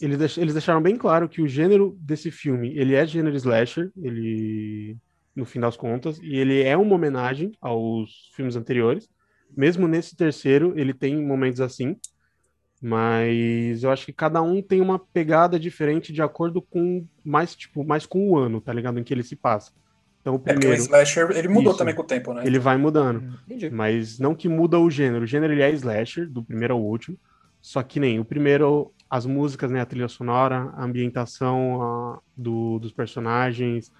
eles, deix- eles deixaram bem claro que o gênero desse filme, ele é gênero slasher, ele, no fim das contas, e ele é uma homenagem aos filmes anteriores. Mesmo nesse terceiro, ele tem momentos assim, mas eu acho que cada um tem uma pegada diferente de acordo com mais, tipo, mais com o ano, tá ligado? Em que ele se passa. Então, o É porque o primeiro, slasher, ele mudou Isso. também com o tempo, né? ele vai mudando. Entendi. Mas não que muda o gênero. O gênero ele é slasher, do primeiro ao último. Só que nem o primeiro, as músicas, né, a trilha sonora, a ambientação a- do, dos personagens,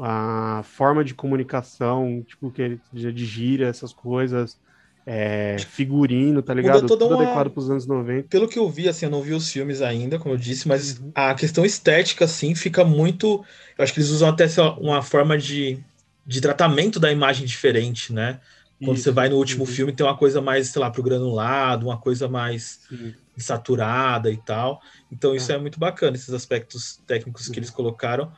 a forma de comunicação, tipo, que ele- de, gíria, essas coisas, é, figurino, tá ligado? toda Tudo uma- adequado pros anos 90. Pelo que eu vi, assim, eu não vi os filmes ainda, como eu disse, mas Uhum. a questão estética, assim, fica muito. Eu acho que eles usam até lá, uma forma de, de tratamento da imagem diferente, né? Quando Isso, você vai no último uhum. filme, tem uma coisa mais, sei lá, pro granulado, uma coisa mais Sim. saturada e tal. Então isso É. é muito bacana, esses aspectos técnicos Uhum. que eles colocaram.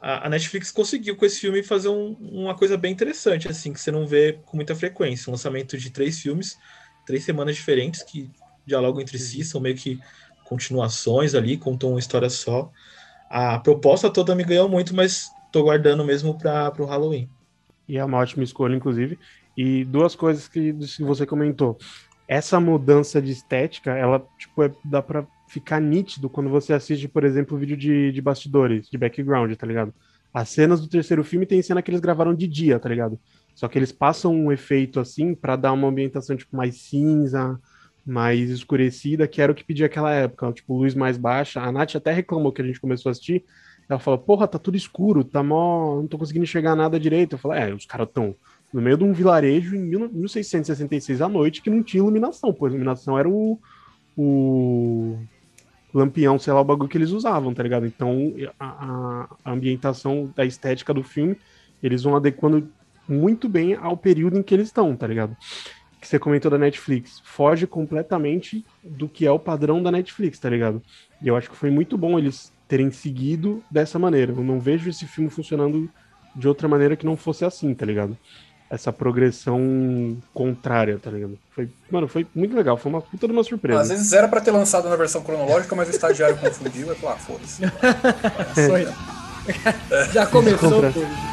A, a Netflix conseguiu com esse filme fazer um- uma coisa bem interessante, assim, que você não vê com muita frequência. Um lançamento de três filmes, três semanas diferentes que dialogam entre Uhum. si, são meio que continuações ali, contam uma história só. A proposta toda me ganhou muito, mas tô guardando mesmo para o Halloween. E é uma ótima escolha, inclusive. E duas coisas que, você comentou. Essa mudança de estética, ela, tipo, é- dá pra ficar nítido quando você assiste, por exemplo, o vídeo de, de bastidores, de background, tá ligado? As cenas do terceiro filme tem cena que eles gravaram de dia, tá ligado? Só que eles passam um efeito assim pra dar uma ambientação, tipo, mais cinza, mais escurecida, que era o que pedia aquela época, tipo, luz mais baixa. A Nath até reclamou que a gente começou a assistir. Ela falou, porra, tá tudo escuro, tá mó. não tô conseguindo enxergar nada direito. Eu falei, é, os caras tão no meio de um vilarejo em 1666 à noite que não tinha iluminação, pois iluminação era o, o lampião, sei lá, o bagulho que eles usavam, tá ligado? Então a- a ambientação da estética do filme, eles vão adequando muito bem ao período em que eles estão, tá ligado? Que você comentou da Netflix, foge completamente do que é o padrão da Netflix, tá ligado? E eu acho que foi muito bom eles terem seguido dessa maneira. Eu não vejo esse filme funcionando de outra maneira que não fosse assim, tá ligado? Essa progressão contrária, tá ligado? Foi, mano, foi muito legal, foi uma puta de uma surpresa. Às vezes era pra ter lançado na versão cronológica, mas o estagiário (laughs) confundiu e falou, ah, foda-se. Foi. (laughs) Já começou, pô.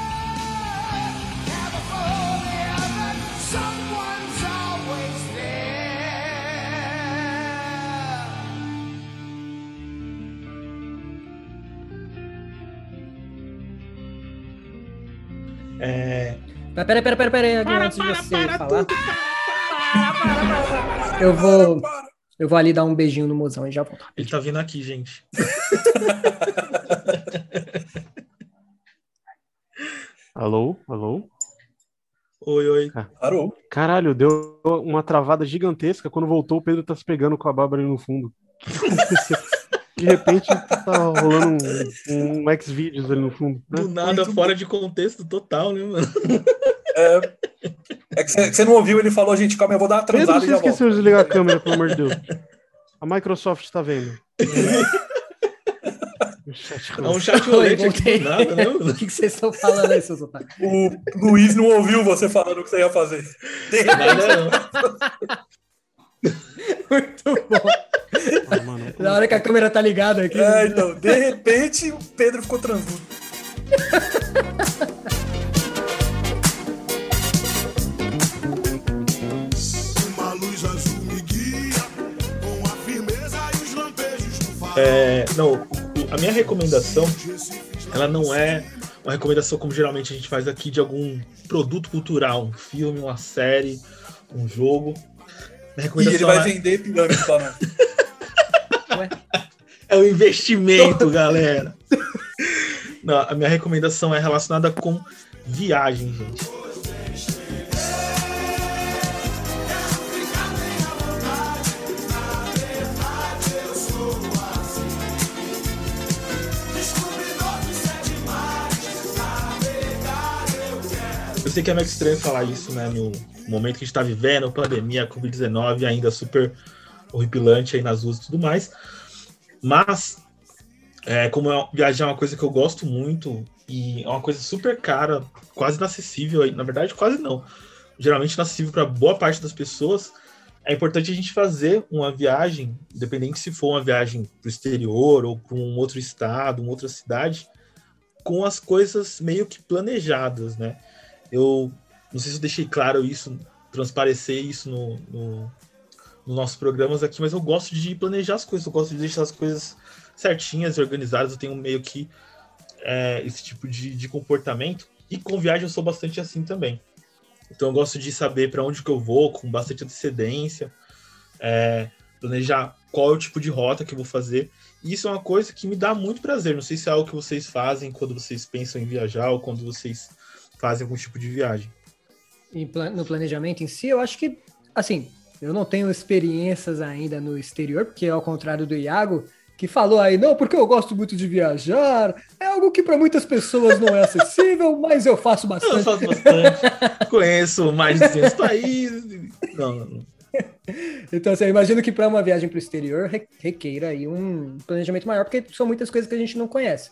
Mas peraí, peraí, peraí, peraí, Agui, antes de você falar. Eu vou. Eu vou ali dar um beijinho no mozão e já volto. ele tá vindo aqui, gente. (laughs) Alô? Alô? Oi, oi. Parou. Caralho, deu uma travada gigantesca. Quando voltou, o Pedro tá se pegando com a Bárbara ali no fundo. (laughs) De repente, tá rolando um, um X-Videos ali no fundo. né? Do nada, fora de contexto total, né, mano? (laughs) É, é que você não ouviu, ele falou, gente, calma, eu vou dar uma Pedro, transada você e já esqueceu volto. de desligar a câmera, pelo amor de Deus. A Microsoft tá vendo. O chat É um rolando. chat Oi, rolete aqui nada, né? O que vocês estão falando aí, seus otários? O Luiz não ouviu você falando o que você ia fazer. De repente, Nada, não. Muito bom. Ah, mano, Na hora que a câmera tá ligada aqui. É, então, de repente, o Pedro ficou transudo. (laughs) É, não, a minha recomendação ela não é uma recomendação como geralmente a gente faz aqui de algum produto cultural, um filme, uma série, um jogo. Minha E ele vai é- vender pirâmide pra nós. É um investimento, galera. Não, a minha recomendação é relacionada com viagem, gente. Eu sei que é meio estranho falar isso, né? No momento que a gente tá vivendo, pandemia, Covid-19, ainda super horripilante aí nas ruas e tudo mais. Mas, é, como é- viajar é uma coisa que eu gosto muito e é uma coisa super cara, quase inacessível, aí, na verdade, quase não. Geralmente inacessível para boa parte das pessoas. É importante a gente fazer uma viagem, independente se for uma viagem para o exterior ou para um outro estado, uma outra cidade, com as coisas meio que planejadas, né? Eu não sei se eu deixei claro isso, transparecer isso no, no, nos nossos programas aqui, mas eu gosto de planejar as coisas, eu gosto de deixar as coisas certinhas e organizadas, eu tenho meio que é, esse tipo de, de comportamento. E com viagem eu sou bastante assim também. Então eu gosto de saber para onde que eu vou com bastante antecedência, é, planejar qual é o tipo de rota que eu vou fazer. E isso é uma coisa que me dá muito prazer. Não sei se é algo que vocês fazem quando vocês pensam em viajar ou quando vocês fazem algum tipo de viagem. em pla- no planejamento em si, eu acho que, assim, eu não tenho experiências ainda no exterior, porque ao contrário do Iago, que falou aí, não, porque eu gosto muito de viajar, é algo que para muitas pessoas não é acessível, (laughs) mas eu faço Eu bastante. faço bastante. (laughs) Conheço mais de 200 países. Não, não. Então, assim, eu imagino que para uma viagem para o exterior re- requeira aí um planejamento maior, porque são muitas coisas que a gente não conhece.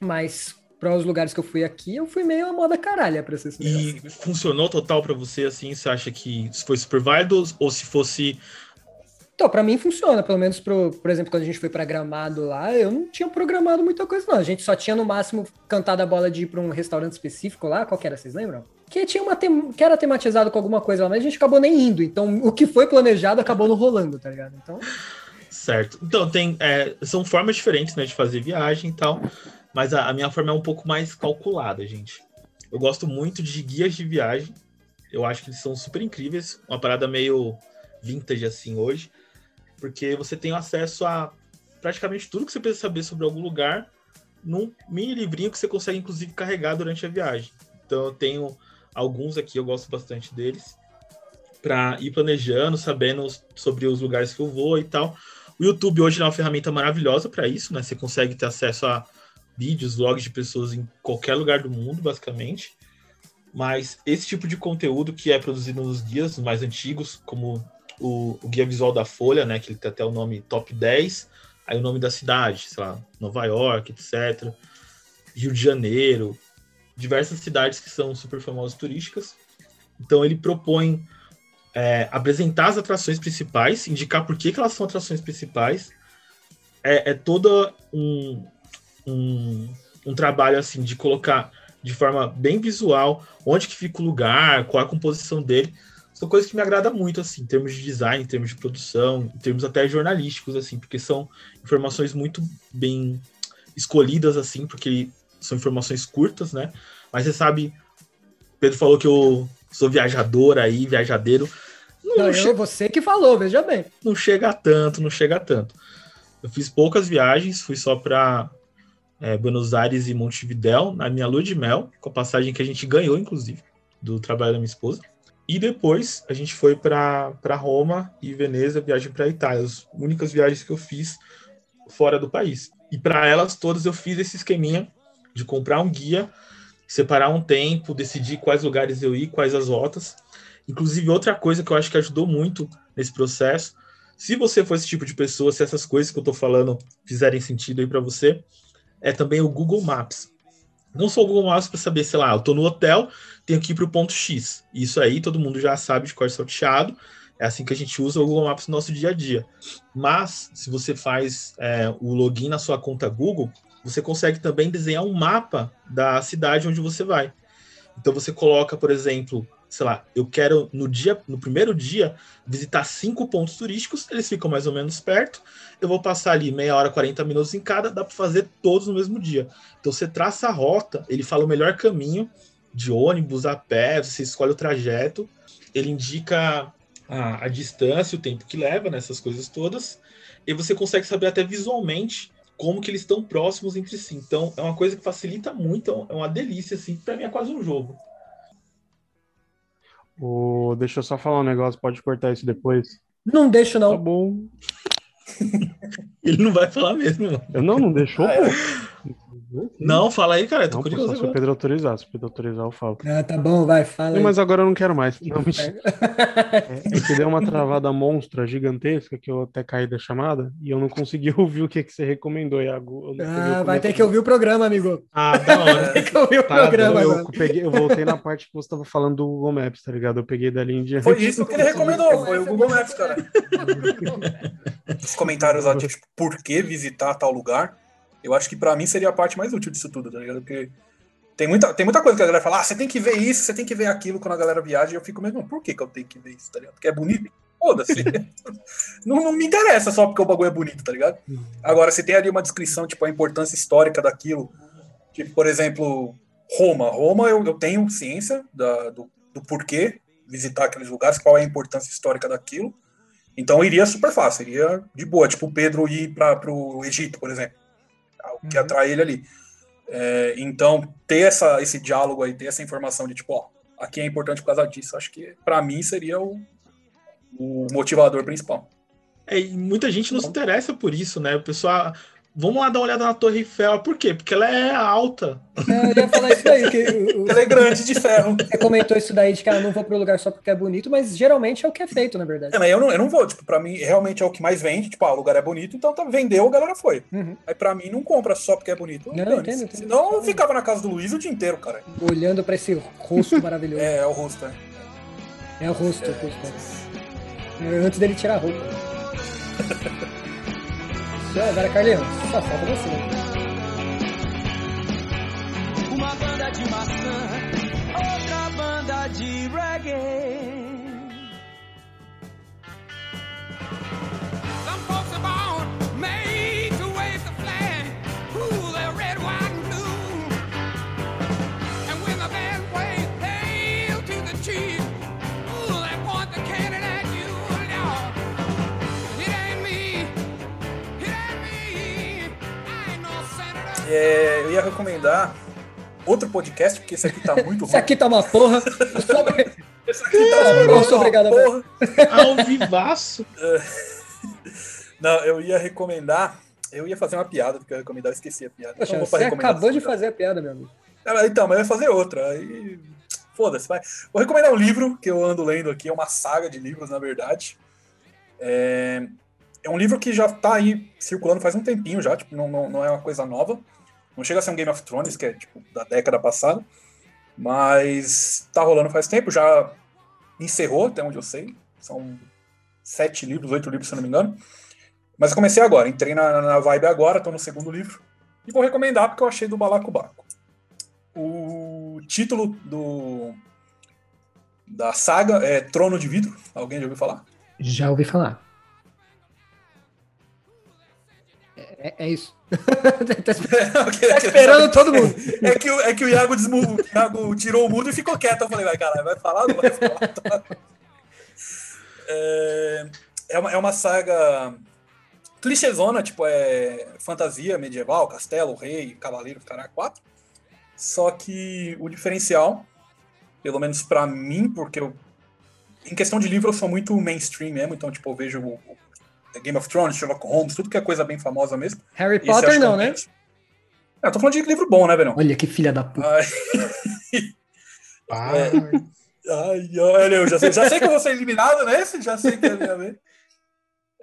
Mas para os lugares que eu fui aqui, eu fui meio a moda caralha, para ser. E funcionou total pra você assim? Você acha que foi super válido ou se fosse. Então, pra mim funciona, pelo menos, pro, por exemplo, quando a gente foi pra Gramado lá, eu não tinha programado muita coisa, não. A gente só tinha, no máximo, cantado a bola de ir pra um restaurante específico lá, qual que era, vocês lembram? Que, tinha uma tem- que era tematizado com alguma coisa lá, mas a gente acabou nem indo. Então, o que foi planejado acabou não rolando, tá ligado? Então, Certo. Então, tem, é, são formas diferentes né, de fazer viagem e tal, mas a, a minha forma é um pouco mais calculada, gente. Eu gosto muito de guias de viagem. Eu acho que eles são super incríveis. Uma parada meio vintage assim hoje. Porque você tem acesso a praticamente tudo que você precisa saber sobre algum lugar num mini livrinho que você consegue, inclusive, carregar durante a viagem. Então, eu tenho alguns aqui, eu gosto bastante deles. Para ir planejando, sabendo sobre os lugares que eu vou e tal. O YouTube hoje é uma ferramenta maravilhosa para isso, né? Você consegue ter acesso a vídeos, vlogs de pessoas em qualquer lugar do mundo, basicamente. Mas esse tipo de conteúdo que é produzido nos guias mais antigos, como o, o guia visual da Folha, né? Que ele tem até o nome Top 10, aí o nome da cidade, sei lá, Nova York, etc. Rio de Janeiro, diversas cidades que são super famosas turísticas. Então ele propõe é, apresentar as atrações principais, indicar por que, que elas são atrações principais. É, é todo um, um, um trabalho assim de colocar de forma bem visual onde que fica o lugar, qual a composição dele. São coisas que me agrada muito, assim, em termos de design, em termos de produção, em termos até jornalísticos, assim, porque são informações muito bem escolhidas, assim, porque são informações curtas, né? Mas você sabe, Pedro falou que eu sou viajador aí, viajadeiro. Não, não, che- eu, você que falou, veja bem. não chega tanto, não chega a tanto. Eu fiz poucas viagens, fui só para Buenos Aires e Montevidéu, na minha lua de mel, com a passagem que a gente ganhou, inclusive, do trabalho da minha esposa. E depois a gente foi para Roma e Veneza, viagem para Itália, as únicas viagens que eu fiz fora do país. E para elas todas eu fiz esse esqueminha de comprar um guia, separar um tempo, decidir quais lugares eu ir, quais as rotas. Inclusive, outra coisa que eu acho que ajudou muito nesse processo, se você for esse tipo de pessoa, se essas coisas que eu tô falando fizerem sentido aí para você, é também o Google Maps. Não só o Google Maps para saber, sei lá, eu tô no hotel, tenho que ir para o ponto X. Isso aí todo mundo já sabe de cor salteado. É assim que a gente usa o Google Maps no nosso dia a dia. Mas, se você faz é, o login na sua conta Google, você consegue também desenhar um mapa da cidade onde você vai. Então você coloca, por exemplo, sei lá, eu quero no dia, no primeiro dia, visitar cinco pontos turísticos, eles ficam mais ou menos perto. Eu vou passar ali meia hora, 40 minutos em cada, dá para fazer todos no mesmo dia. Então você traça a rota, ele fala o melhor caminho de ônibus, a pé, você escolhe o trajeto, ele indica a, a distância, o tempo que leva nessas coisas todas, e você consegue saber até visualmente como que eles estão próximos entre si. Então é uma coisa que facilita muito, é uma delícia assim, para mim é quase um jogo. Deixa eu só falar um negócio, pode cortar isso depois. Não deixo, não. Tá bom. (laughs) Ele não vai falar mesmo, não. Eu não, não deixou, Ah, pô. Não, fala aí, cara, eu tô Não, curioso. só se o. Pedro autorizar. Se o Pedro autorizar, eu falo. Ah, tá bom, vai, fala Não, aí. mas agora eu não quero mais. Não. É, é que deu uma travada monstra gigantesca que eu até caí da chamada e eu não consegui (laughs) ouvir o que, que você recomendou, Iago. Eu Ah, vai ter que ouvir o programa, amigo. Ah, da hora. (laughs) Tem que ouvir o Tá, programa eu, agora. peguei, eu voltei na parte que você tava falando do Google Maps, tá ligado? Eu peguei dali em diante. Foi isso que ele recomendou, foi o Google Maps, cara. Os comentários lá, tipo, por que visitar tal lugar? Eu acho que pra mim seria a parte mais útil disso tudo, tá ligado? Porque tem muita, tem muita coisa que a galera fala, ah, você tem que ver isso, você tem que ver aquilo quando a galera viaja, e eu fico mesmo, por que, que eu tenho que ver isso, tá ligado? Porque é bonito? Foda-se. (laughs) não, não me interessa só porque o bagulho é bonito, tá ligado? Agora, se tem ali uma descrição, tipo, a importância histórica daquilo, tipo, por exemplo, Roma. Roma, eu, eu tenho ciência da- do, do porquê visitar aqueles lugares, qual é a importância histórica daquilo. Então iria super fácil, iria de boa, tipo o Pedro ir para o Egito, por exemplo, que atrai ele ali. É, então, ter essa, esse diálogo aí, ter essa informação de tipo, ó, aqui é importante por causa disso, acho que pra mim seria o, o motivador principal. É, e muita gente não se interessa por isso, né? O pessoal. Vamos lá dar uma olhada na Torre Eiffel. Por quê? Porque ela é alta. É, eu ia falar isso daí. Que o- Ela é grande de ferro. Você comentou isso daí de que ah, não vou pro lugar só porque é bonito, mas geralmente é o que é feito, na verdade. É, mas eu não, eu não vou, tipo, pra mim realmente é o que mais vende, tipo, ah, o lugar é bonito, então tá, vendeu, a galera foi. Uhum. Aí pra mim não compra só porque é bonito. Não, dane-se. entendo, entendo. Senão eu ficava na casa do Luiz o dia inteiro, cara. Olhando pra esse rosto maravilhoso. É, é o rosto, é. É o rosto, o rosto. É, Antes dele tirar a roupa. (laughs) Isso, agora, Carlinhos, só falta você. Uma banda de maçã, É, eu ia recomendar outro podcast, porque esse aqui tá muito ruim. aqui tá uma porra. Sobre- (laughs) Esse aqui tá Eu sou obrigado a ver. porra. Ao vivaço. Não, eu ia recomendar. Eu ia fazer uma piada, porque eu ia recomendar, eu esqueci a piada. Poxa, Então você acabou de fazer a piada, meu amigo. Então, mas eu ia fazer outra. Aí. Foda-se, vai. Vou recomendar um livro que eu ando lendo aqui, é uma saga de livros, na verdade. É, é um livro que já tá aí circulando faz um tempinho já, tipo, não, não, não é uma coisa nova. Não chega a ser um Game of Thrones, que é tipo da década passada. Mas tá rolando faz tempo, já encerrou, até onde eu sei. São sete livros, oito livros, se não me engano. Mas eu comecei agora, entrei na, na vibe agora, tô no segundo livro. E vou recomendar porque eu achei do Balacobaco. O título do da saga é Trono de Vidro. Alguém já ouviu falar? Já ouvi falar. É, é- é isso. (laughs) tá esper- tá esperando todo mundo. É que, o- é que o Iago, desmu- o Iago tirou o mudo e ficou quieto. Eu falei, vai, caralho, vai falar? Não vai falar? Tá. É, é, uma, é uma saga clichêzona, tipo, é fantasia medieval, castelo, rei, cavaleiro, caralho, quatro. Só que o diferencial, pelo menos pra mim, porque eu, em questão de livro eu sou muito mainstream mesmo, então, tipo, eu vejo o Game of Thrones, Sherlock Holmes, tudo que é coisa bem famosa mesmo. Harry Esse eu Potter é não, né? É, eu tô falando de livro bom, né, Verão? Olha que filha da puta. Ai, Pai. (laughs) ai, olha, eu já sei, já sei que eu vou ser eliminado nesse, já sei que é a minha vez.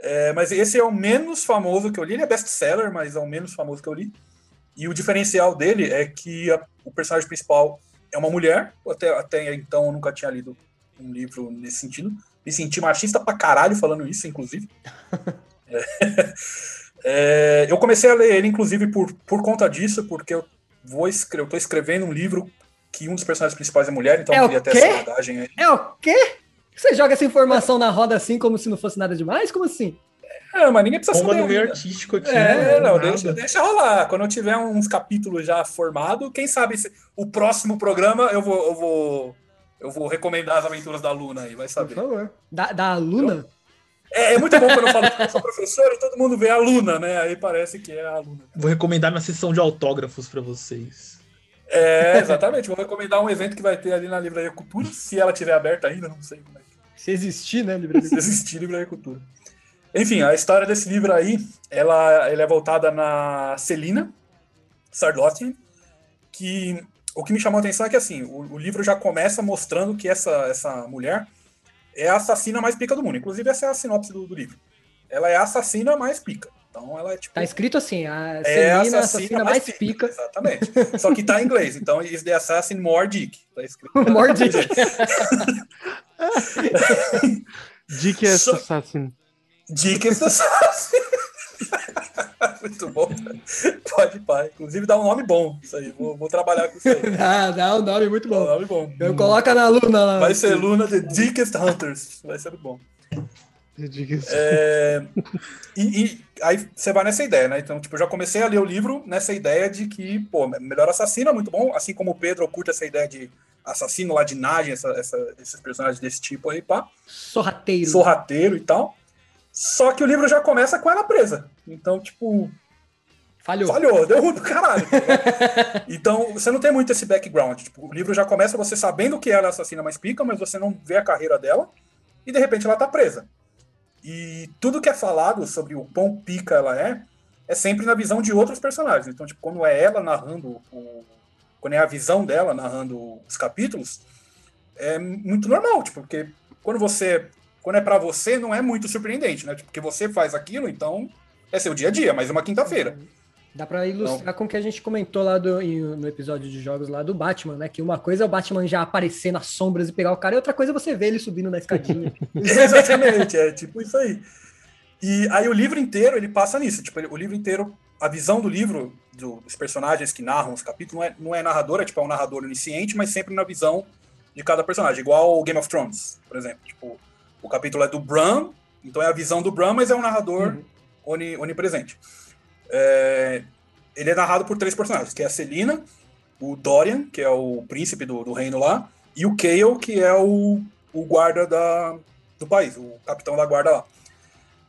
É, mas esse é o menos famoso que eu li. Ele é best-seller, mas é o menos famoso que eu li. E o diferencial dele é que a- o personagem principal é uma mulher. Até, até então eu nunca tinha lido um livro nesse sentido. Me senti machista pra caralho falando isso, inclusive. É, (laughs) é, eu comecei a ler ele, inclusive, por, por conta disso, porque eu vou escrever, eu tô escrevendo um livro que um dos personagens principais é mulher, então É eu queria ter essa bagagem aí. É o quê? Você joga essa informação na roda assim, como se não fosse nada demais? Como assim? É, mas ninguém precisa Bomba saber. no meio artístico aqui. É, não, nada. deixa, deixa rolar. Quando eu tiver uns capítulos já formados, quem sabe se- o próximo programa eu vou, eu vou, eu vou recomendar as aventuras da Luna aí, vai Por saber. favor. Da, da Luna? É, é muito bom quando eu falo que eu sou professor e todo mundo vê a Luna, né? Aí parece que é a Luna. Vou recomendar minha sessão de autógrafos pra vocês. É, exatamente. Vou recomendar um evento que vai ter ali na Livraria Cultura, se ela tiver aberta ainda, não sei como é que Se existir, né, livro se existir Livraria Cultura. Enfim, a história desse livro aí, ela, ela é voltada na Celina Sardottian, que o que me chamou a atenção é que assim, o, o livro já começa mostrando que essa, essa mulher é a assassina mais pica do mundo. Inclusive, essa é a sinopse do, do livro. Ela é a assassina mais pica. Então ela é tipo. Tá escrito assim, a É assassina assassina mais mais pica. Exatamente. Só que tá em inglês. Então, is the assassin more dick. Tá escrito. (laughs) More dick. Dick é Só- Assassin. Dick is the assassin. (laughs) Muito bom. Pode, pai. Inclusive dá um nome bom. Isso aí. Vou, vou trabalhar com isso aí. Dá, (laughs) dá um nome muito Dá um bom. nome bom. Eu coloca na Luna lá. Vai ser Luna The Dickest Hunters. Vai ser bom. É, e, e aí você vai nessa ideia, né? Então, tipo, eu já comecei a ler o livro nessa ideia de que, pô, melhor assassino é muito bom, assim como o Pedro curte essa ideia de assassino, ladinagem, essa, essa- esses personagens desse tipo aí, pá. Sorrateiro. Sorrateiro e tal. Só que o livro já começa com ela presa. Então, tipo, Falhou. falhou, deu ruim pro caralho. tá (laughs) então, você não tem muito esse background. Tipo, o livro já começa você sabendo que ela é assassina mais pica, mas você não vê a carreira dela. E de repente ela tá presa. E tudo que é falado sobre o quão pica ela é, é sempre na visão de outros personagens. Então, tipo, quando é ela narrando o. Quando é a visão dela narrando os capítulos, é muito normal, tipo, porque quando você. Quando é pra você, não é muito surpreendente, né? Tipo, porque você faz aquilo, então é seu dia a dia, mas é uma quinta-feira. Dá pra ilustrar com o que a gente comentou lá do, no episódio de jogos lá do Batman, né? Que uma coisa é o Batman já aparecer nas sombras e pegar o cara, e outra coisa é você ver ele subindo na escadinha. (laughs) Exatamente, é tipo isso aí. E aí o livro inteiro ele passa nisso. Tipo, ele- o livro inteiro, a visão do livro, do- dos personagens que narram os capítulos, não é, não é narrador, é tipo é um narrador onisciente, mas sempre na visão de cada personagem. Igual o Game of Thrones, por exemplo. Tipo, o capítulo é do Bran, então é a visão do Bran, mas é um narrador oni- onipresente. É, ele é narrado por três personagens, que é a Celina, o Dorian, que é o príncipe do, do reino lá, e o Kael, que é o, o guarda da, do país, o capitão da guarda lá.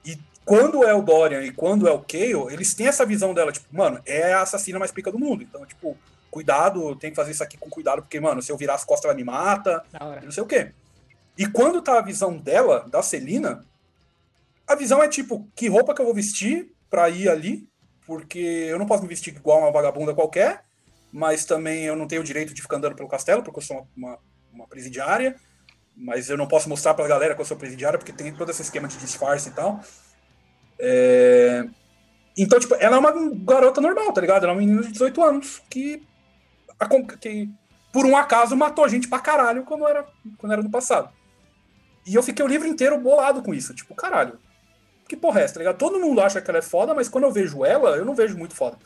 E quando é o Dorian e quando é o Kael, eles têm essa visão dela, tipo, mano, é a assassina mais pica do mundo. Então, tipo, cuidado, tem que fazer isso aqui com cuidado, porque, mano, se eu virar as costas, ela me mata, não sei o quê. E quando tá a visão dela, da Celina, a visão é tipo, que roupa que eu vou vestir pra ir ali? Porque eu não posso me vestir igual uma vagabunda qualquer, mas também eu não tenho o direito de ficar andando pelo castelo, porque eu sou uma, uma, presidiária. Mas eu não posso mostrar pra galera que eu sou presidiária, porque tem todo esse esquema de disfarce e tal. É, Então, tipo, ela é uma garota normal, tá ligado? Ela é uma menina de 18 anos que, que por um acaso, matou gente pra caralho quando era, quando era no passado. E eu fiquei o livro inteiro bolado com isso. Tipo, caralho, que porra é essa, tá ligado? Todo mundo acha que ela é foda, mas quando eu vejo ela, eu não vejo muito foda.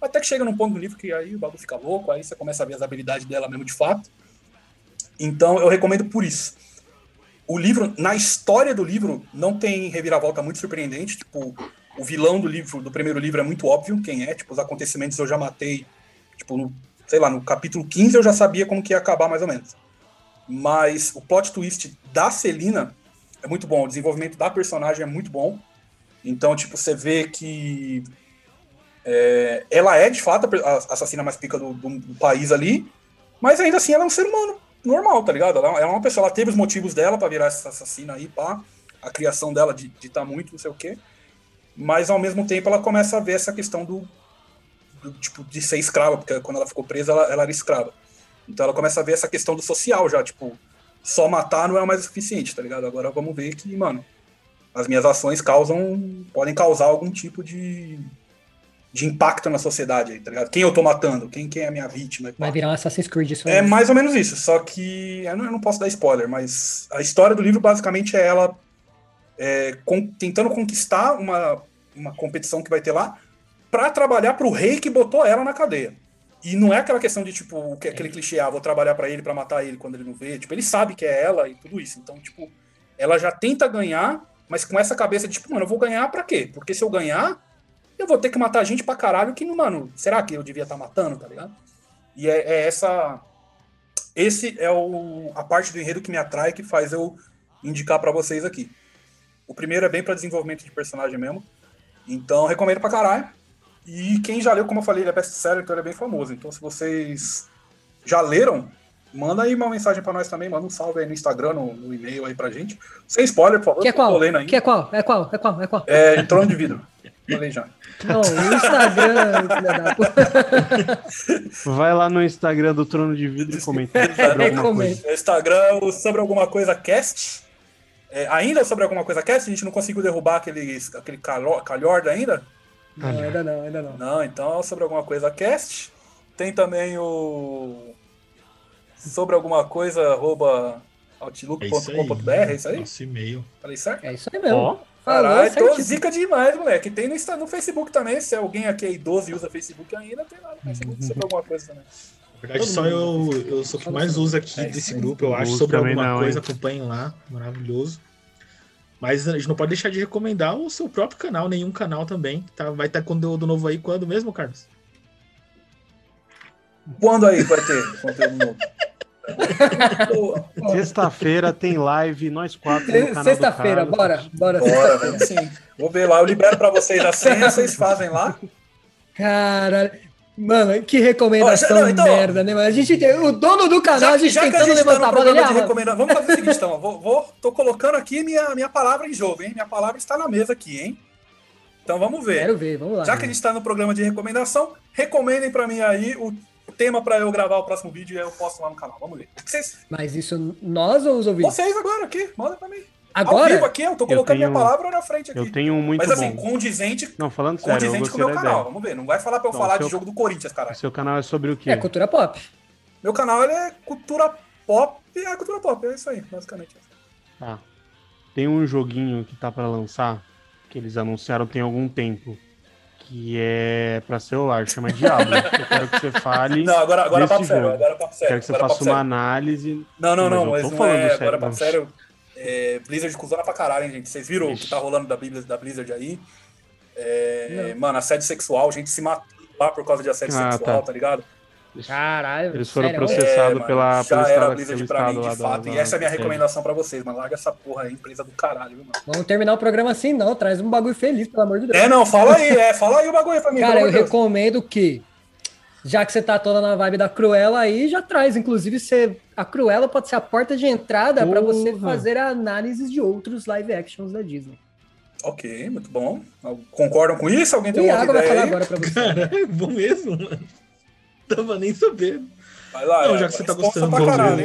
Até que chega num ponto do livro que aí o bagulho fica louco, aí você começa a ver as habilidades dela mesmo de fato. Então eu recomendo por isso. O livro, na história do livro, não tem reviravolta muito surpreendente. Tipo, o vilão do livro, do primeiro livro, é muito óbvio quem é. Tipo, os acontecimentos eu já matei. Tipo, no, sei lá, no capítulo 15 eu já sabia como que ia acabar mais ou menos. Mas o plot twist da Celina é muito bom. O desenvolvimento da personagem é muito bom. Então, tipo, você vê que é, ela é, de fato, a assassina mais pica do, do- do país ali, mas ainda assim ela é um ser humano normal, tá ligado? Ela, é uma pessoa, ela teve os motivos dela pra virar essa assassina aí, pá. A criação dela de estar muito, não sei o quê. Mas, ao mesmo tempo, ela começa a ver essa questão do, do, tipo, de ser escrava, porque quando ela ficou presa, ela, ela era escrava. Então ela começa a ver essa questão do social já, tipo, só matar não é o mais suficiente, tá ligado? Agora vamos ver que, mano, as minhas ações causam, podem causar algum tipo de, de impacto na sociedade aí, tá ligado? Quem eu tô matando, quem, quem é a minha vítima. Vai virar um Assassin's Creed isso É mais ou menos isso, só que eu não, eu não posso dar spoiler, mas a história do livro basicamente é ela é, con- tentando conquistar uma, uma competição que vai ter lá pra trabalhar pro rei que botou ela na cadeia. E não é aquela questão de, tipo, que- aquele clichê, ah, vou trabalhar pra ele pra matar ele quando ele não vê. Tipo, ele sabe que é ela e tudo isso. Então, tipo, ela já tenta ganhar, mas com essa cabeça de, tipo, mano, eu vou ganhar pra quê? Porque se eu ganhar, eu vou ter que matar gente pra caralho que, mano, será que eu devia estar matando, tá ligado? E é, é essa. Esse é o, a parte do enredo que me atrai, que faz eu indicar pra vocês aqui. O primeiro é bem pra desenvolvimento de personagem mesmo. Então, recomendo pra caralho. E quem já leu, como eu falei, ele é best-seller, então ele é bem famoso. Então, se vocês já leram, manda aí uma mensagem pra nós também, manda um salve aí no Instagram, no, no e-mail aí pra gente. Sem spoiler, por favor, Que é qual? lendo ainda. Que é qual? É qual? É qual? É qual? É, Trono de Vidro. Falei já. Não, o Instagram, filha da puta. Vai lá no Instagram do Trono de Vidro e comenta sobre alguma Recomendo. coisa. É Instagram, o sobre alguma coisa cast. É, ainda sobre alguma coisa cast, a gente não conseguiu derrubar aquele, aquele calhorda ainda. Não, ainda não, ainda não. Não, então sobre alguma coisa cast. Tem também o. Sobre alguma coisa, arroba outlook.com.br, é isso aí? Nosso e-mail. Falei certo? É isso aí mesmo. Falou Caralho, tô zica demais, moleque. Tem no, Insta- no Facebook também. Se alguém aqui é idoso e usa Facebook ainda, tem lá no Facebook sobre alguma coisa também. Na verdade, Todo só mundo. eu, eu sou o que mais uso aqui É desse grupo, eu acho, sobre alguma não, coisa, hein? acompanhem lá, maravilhoso. Mas a gente não pode deixar de recomendar o seu próprio canal, nenhum canal também. Tá, vai estar conteúdo novo aí quando mesmo, Carlos? Quando aí vai ter conteúdo novo? (laughs) Sexta-feira tem live, nós quatro Sexta-feira, bora, bora. Bora. Vou ver lá. Eu libero pra vocês a senha, vocês fazem lá. Caralho. Mano, que recomendação já- não, então, merda, né, mano? A gente, o dono do canal, Já, a gente já que a tentando gente tá levantar no a bola, ele, ah, vamos fazer o seguinte, então. Vou, vou, tô colocando aqui minha, minha palavra em jogo, hein? Minha palavra está na mesa aqui, hein? Então vamos ver. Quero ver, vamos lá. Já que a gente tá no programa de recomendação, recomendem pra mim aí o tema pra eu gravar o próximo vídeo e eu posto lá no canal. Vamos ver. Vocês, Mas isso nós ou os ouvintes? vocês agora aqui, manda pra mim. Ao Agora? vivo aqui, eu tô Eu colocando tenho- minha palavra na frente aqui. Eu tenho um muito Mas assim, bom. condizente, Não, falando sério, eu condizente com o meu canal. ideia. Vamos ver. Não vai falar pra eu Não, falar seu- de jogo do Corinthians, cara. Seu canal é sobre o quê? É cultura pop. Meu canal ele é cultura pop. É cultura pop, é isso aí, basicamente. Tá. Tem um joguinho que tá pra lançar, que eles anunciaram tem algum tempo, que é pra celular, chama Diablo. (laughs) eu quero que você fale. Não, agora, agora papo sério, agora papo sério. Quero que você faça uma sério. análise. Não, não, não, eu mas tô não falando é. sério, Agora, papo sério. É, Blizzard cuzona pra caralho, hein, gente? Vocês viram o que tá rolando da Blizzard, da Blizzard aí? É, mano, assédio sexual, gente se matou lá por causa de assédio Ah, sexual, tá. tá, ligado? Caralho. Eles foram processados mano, pela, já pelo era estado, Blizzard pra mim, de fato. da- e essa é a minha da- recomendação pra vocês, mano. Larga essa porra aí, empresa do caralho, viu, mano. Vamos terminar o programa assim, não. Traz um bagulho feliz, pelo amor de Deus. É, não, fala aí, é, fala aí o bagulho pra mim, Cara, eu Deus. recomendo que, já que você tá toda na vibe da Cruella aí, já traz. Inclusive, você, a Cruella pode ser a porta de entrada pra você fazer análises de outros live actions da Disney. Ok, muito bom. Concordam com isso? Alguém tem E uma Iago vai ideia falar aí? agora pra você. Cara, é bom mesmo, mano. Tava nem sabendo. Vai lá, Não, é, já que você tá gostando caralho,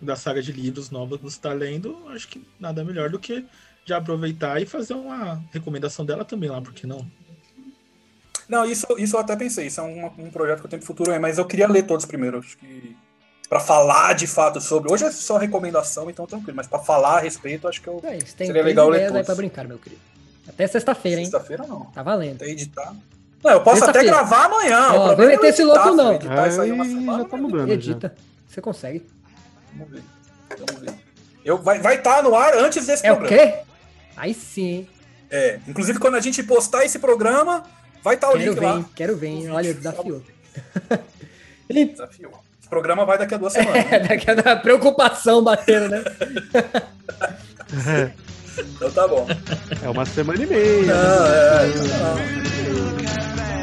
do, da saga de livros novos que você tá lendo, acho que nada melhor do que já aproveitar e fazer uma recomendação dela também lá, por que não? Não, isso, isso eu até pensei. Isso é um, um projeto que eu tenho pro futuro aí, mas eu queria ler todos primeiro. Acho que. Pra falar de fato sobre. Hoje é só recomendação, então tranquilo. Mas pra falar a respeito, acho que eu. É isso, tem Seria legal ler todos. pra brincar, meu querido. Até sexta-feira, hein? Sexta-feira não. Tá valendo. Até editar. Não, eu posso até gravar amanhã. Ó, o é meter eu esse louco, não. Editar isso aí uma Aí semana. já tá mudando. Edita. Você consegue. Vamos ver. Vamos ver. Eu, vai estar vai tá no ar antes desse É o programa. quê? Aí sim? É. Inclusive, quando a gente postar esse programa, vai estar o Quero link ver, lá. Quero ver, hein? Olha, desafiou. (laughs) Desafio. Esse programa vai daqui a duas semanas. (laughs) É, daquela preocupação batendo, né? (laughs) então tá bom. É uma semana e meia. Não, é, não.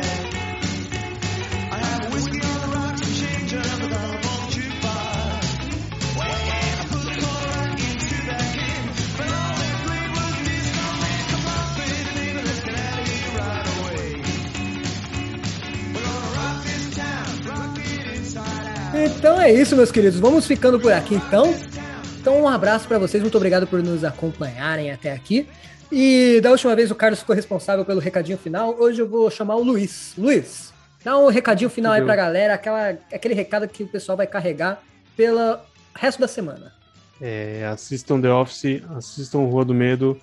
Então é isso, meus queridos. Vamos ficando por aqui, então. Então, um abraço pra vocês. Muito obrigado por nos acompanharem até aqui. E da última vez o Carlos ficou responsável pelo recadinho final. Hoje eu vou chamar o Luiz. Luiz, dá um recadinho final aí pra galera. Aquela, aquele recado que o pessoal vai carregar pelo resto da semana. É, assistam The Office, assistam Rua do Medo.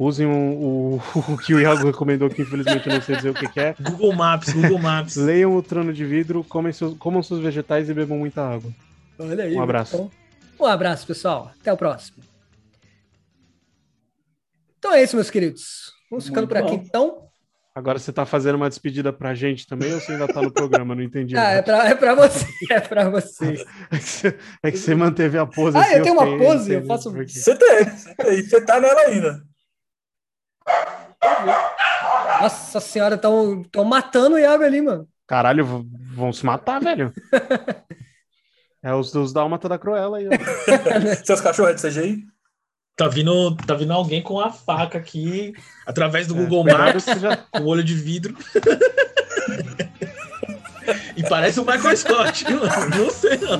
Usem o, o, (laughs) o que o Iago recomendou, que infelizmente eu não sei dizer o que, que é. Google Maps, Google Maps. (laughs) Leiam o trono de vidro, comem seus, comam seus vegetais e bebam muita água. Olha aí. Um abraço. Um abraço, pessoal. Até o próximo. Então é isso, meus queridos. Vamos ficando por aqui, bom. então. Agora você tá fazendo uma despedida pra gente também ou você ainda tá no programa? Não entendi. Ah, é pra, é pra você. (laughs) É pra você. É que você, é que você manteve a pose. Ah, assim, eu tenho uma fiquei pose? Eu faço-. Você tem, você tem. Você tá nela ainda. Nossa senhora, estão matando o Iago ali, mano. Caralho, vão se matar, velho. (laughs) É os dos Dálmata da Cruella aí, ó. (laughs) Seus cachorros é de CGI? Tá vindo, tá vindo alguém com a faca aqui, através do É, Google Maps, já- com o olho de vidro. e parece o Michael Scott, (laughs) viu? não sei não.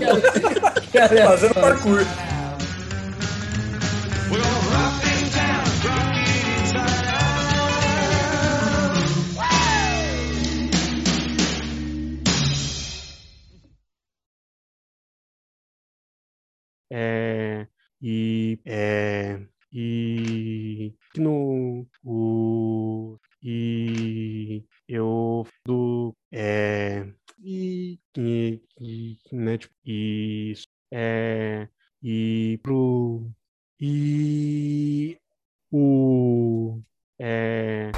Fazendo parkour. É, e é, e no o e eu do é e e, e né tipo, e é e pro e o é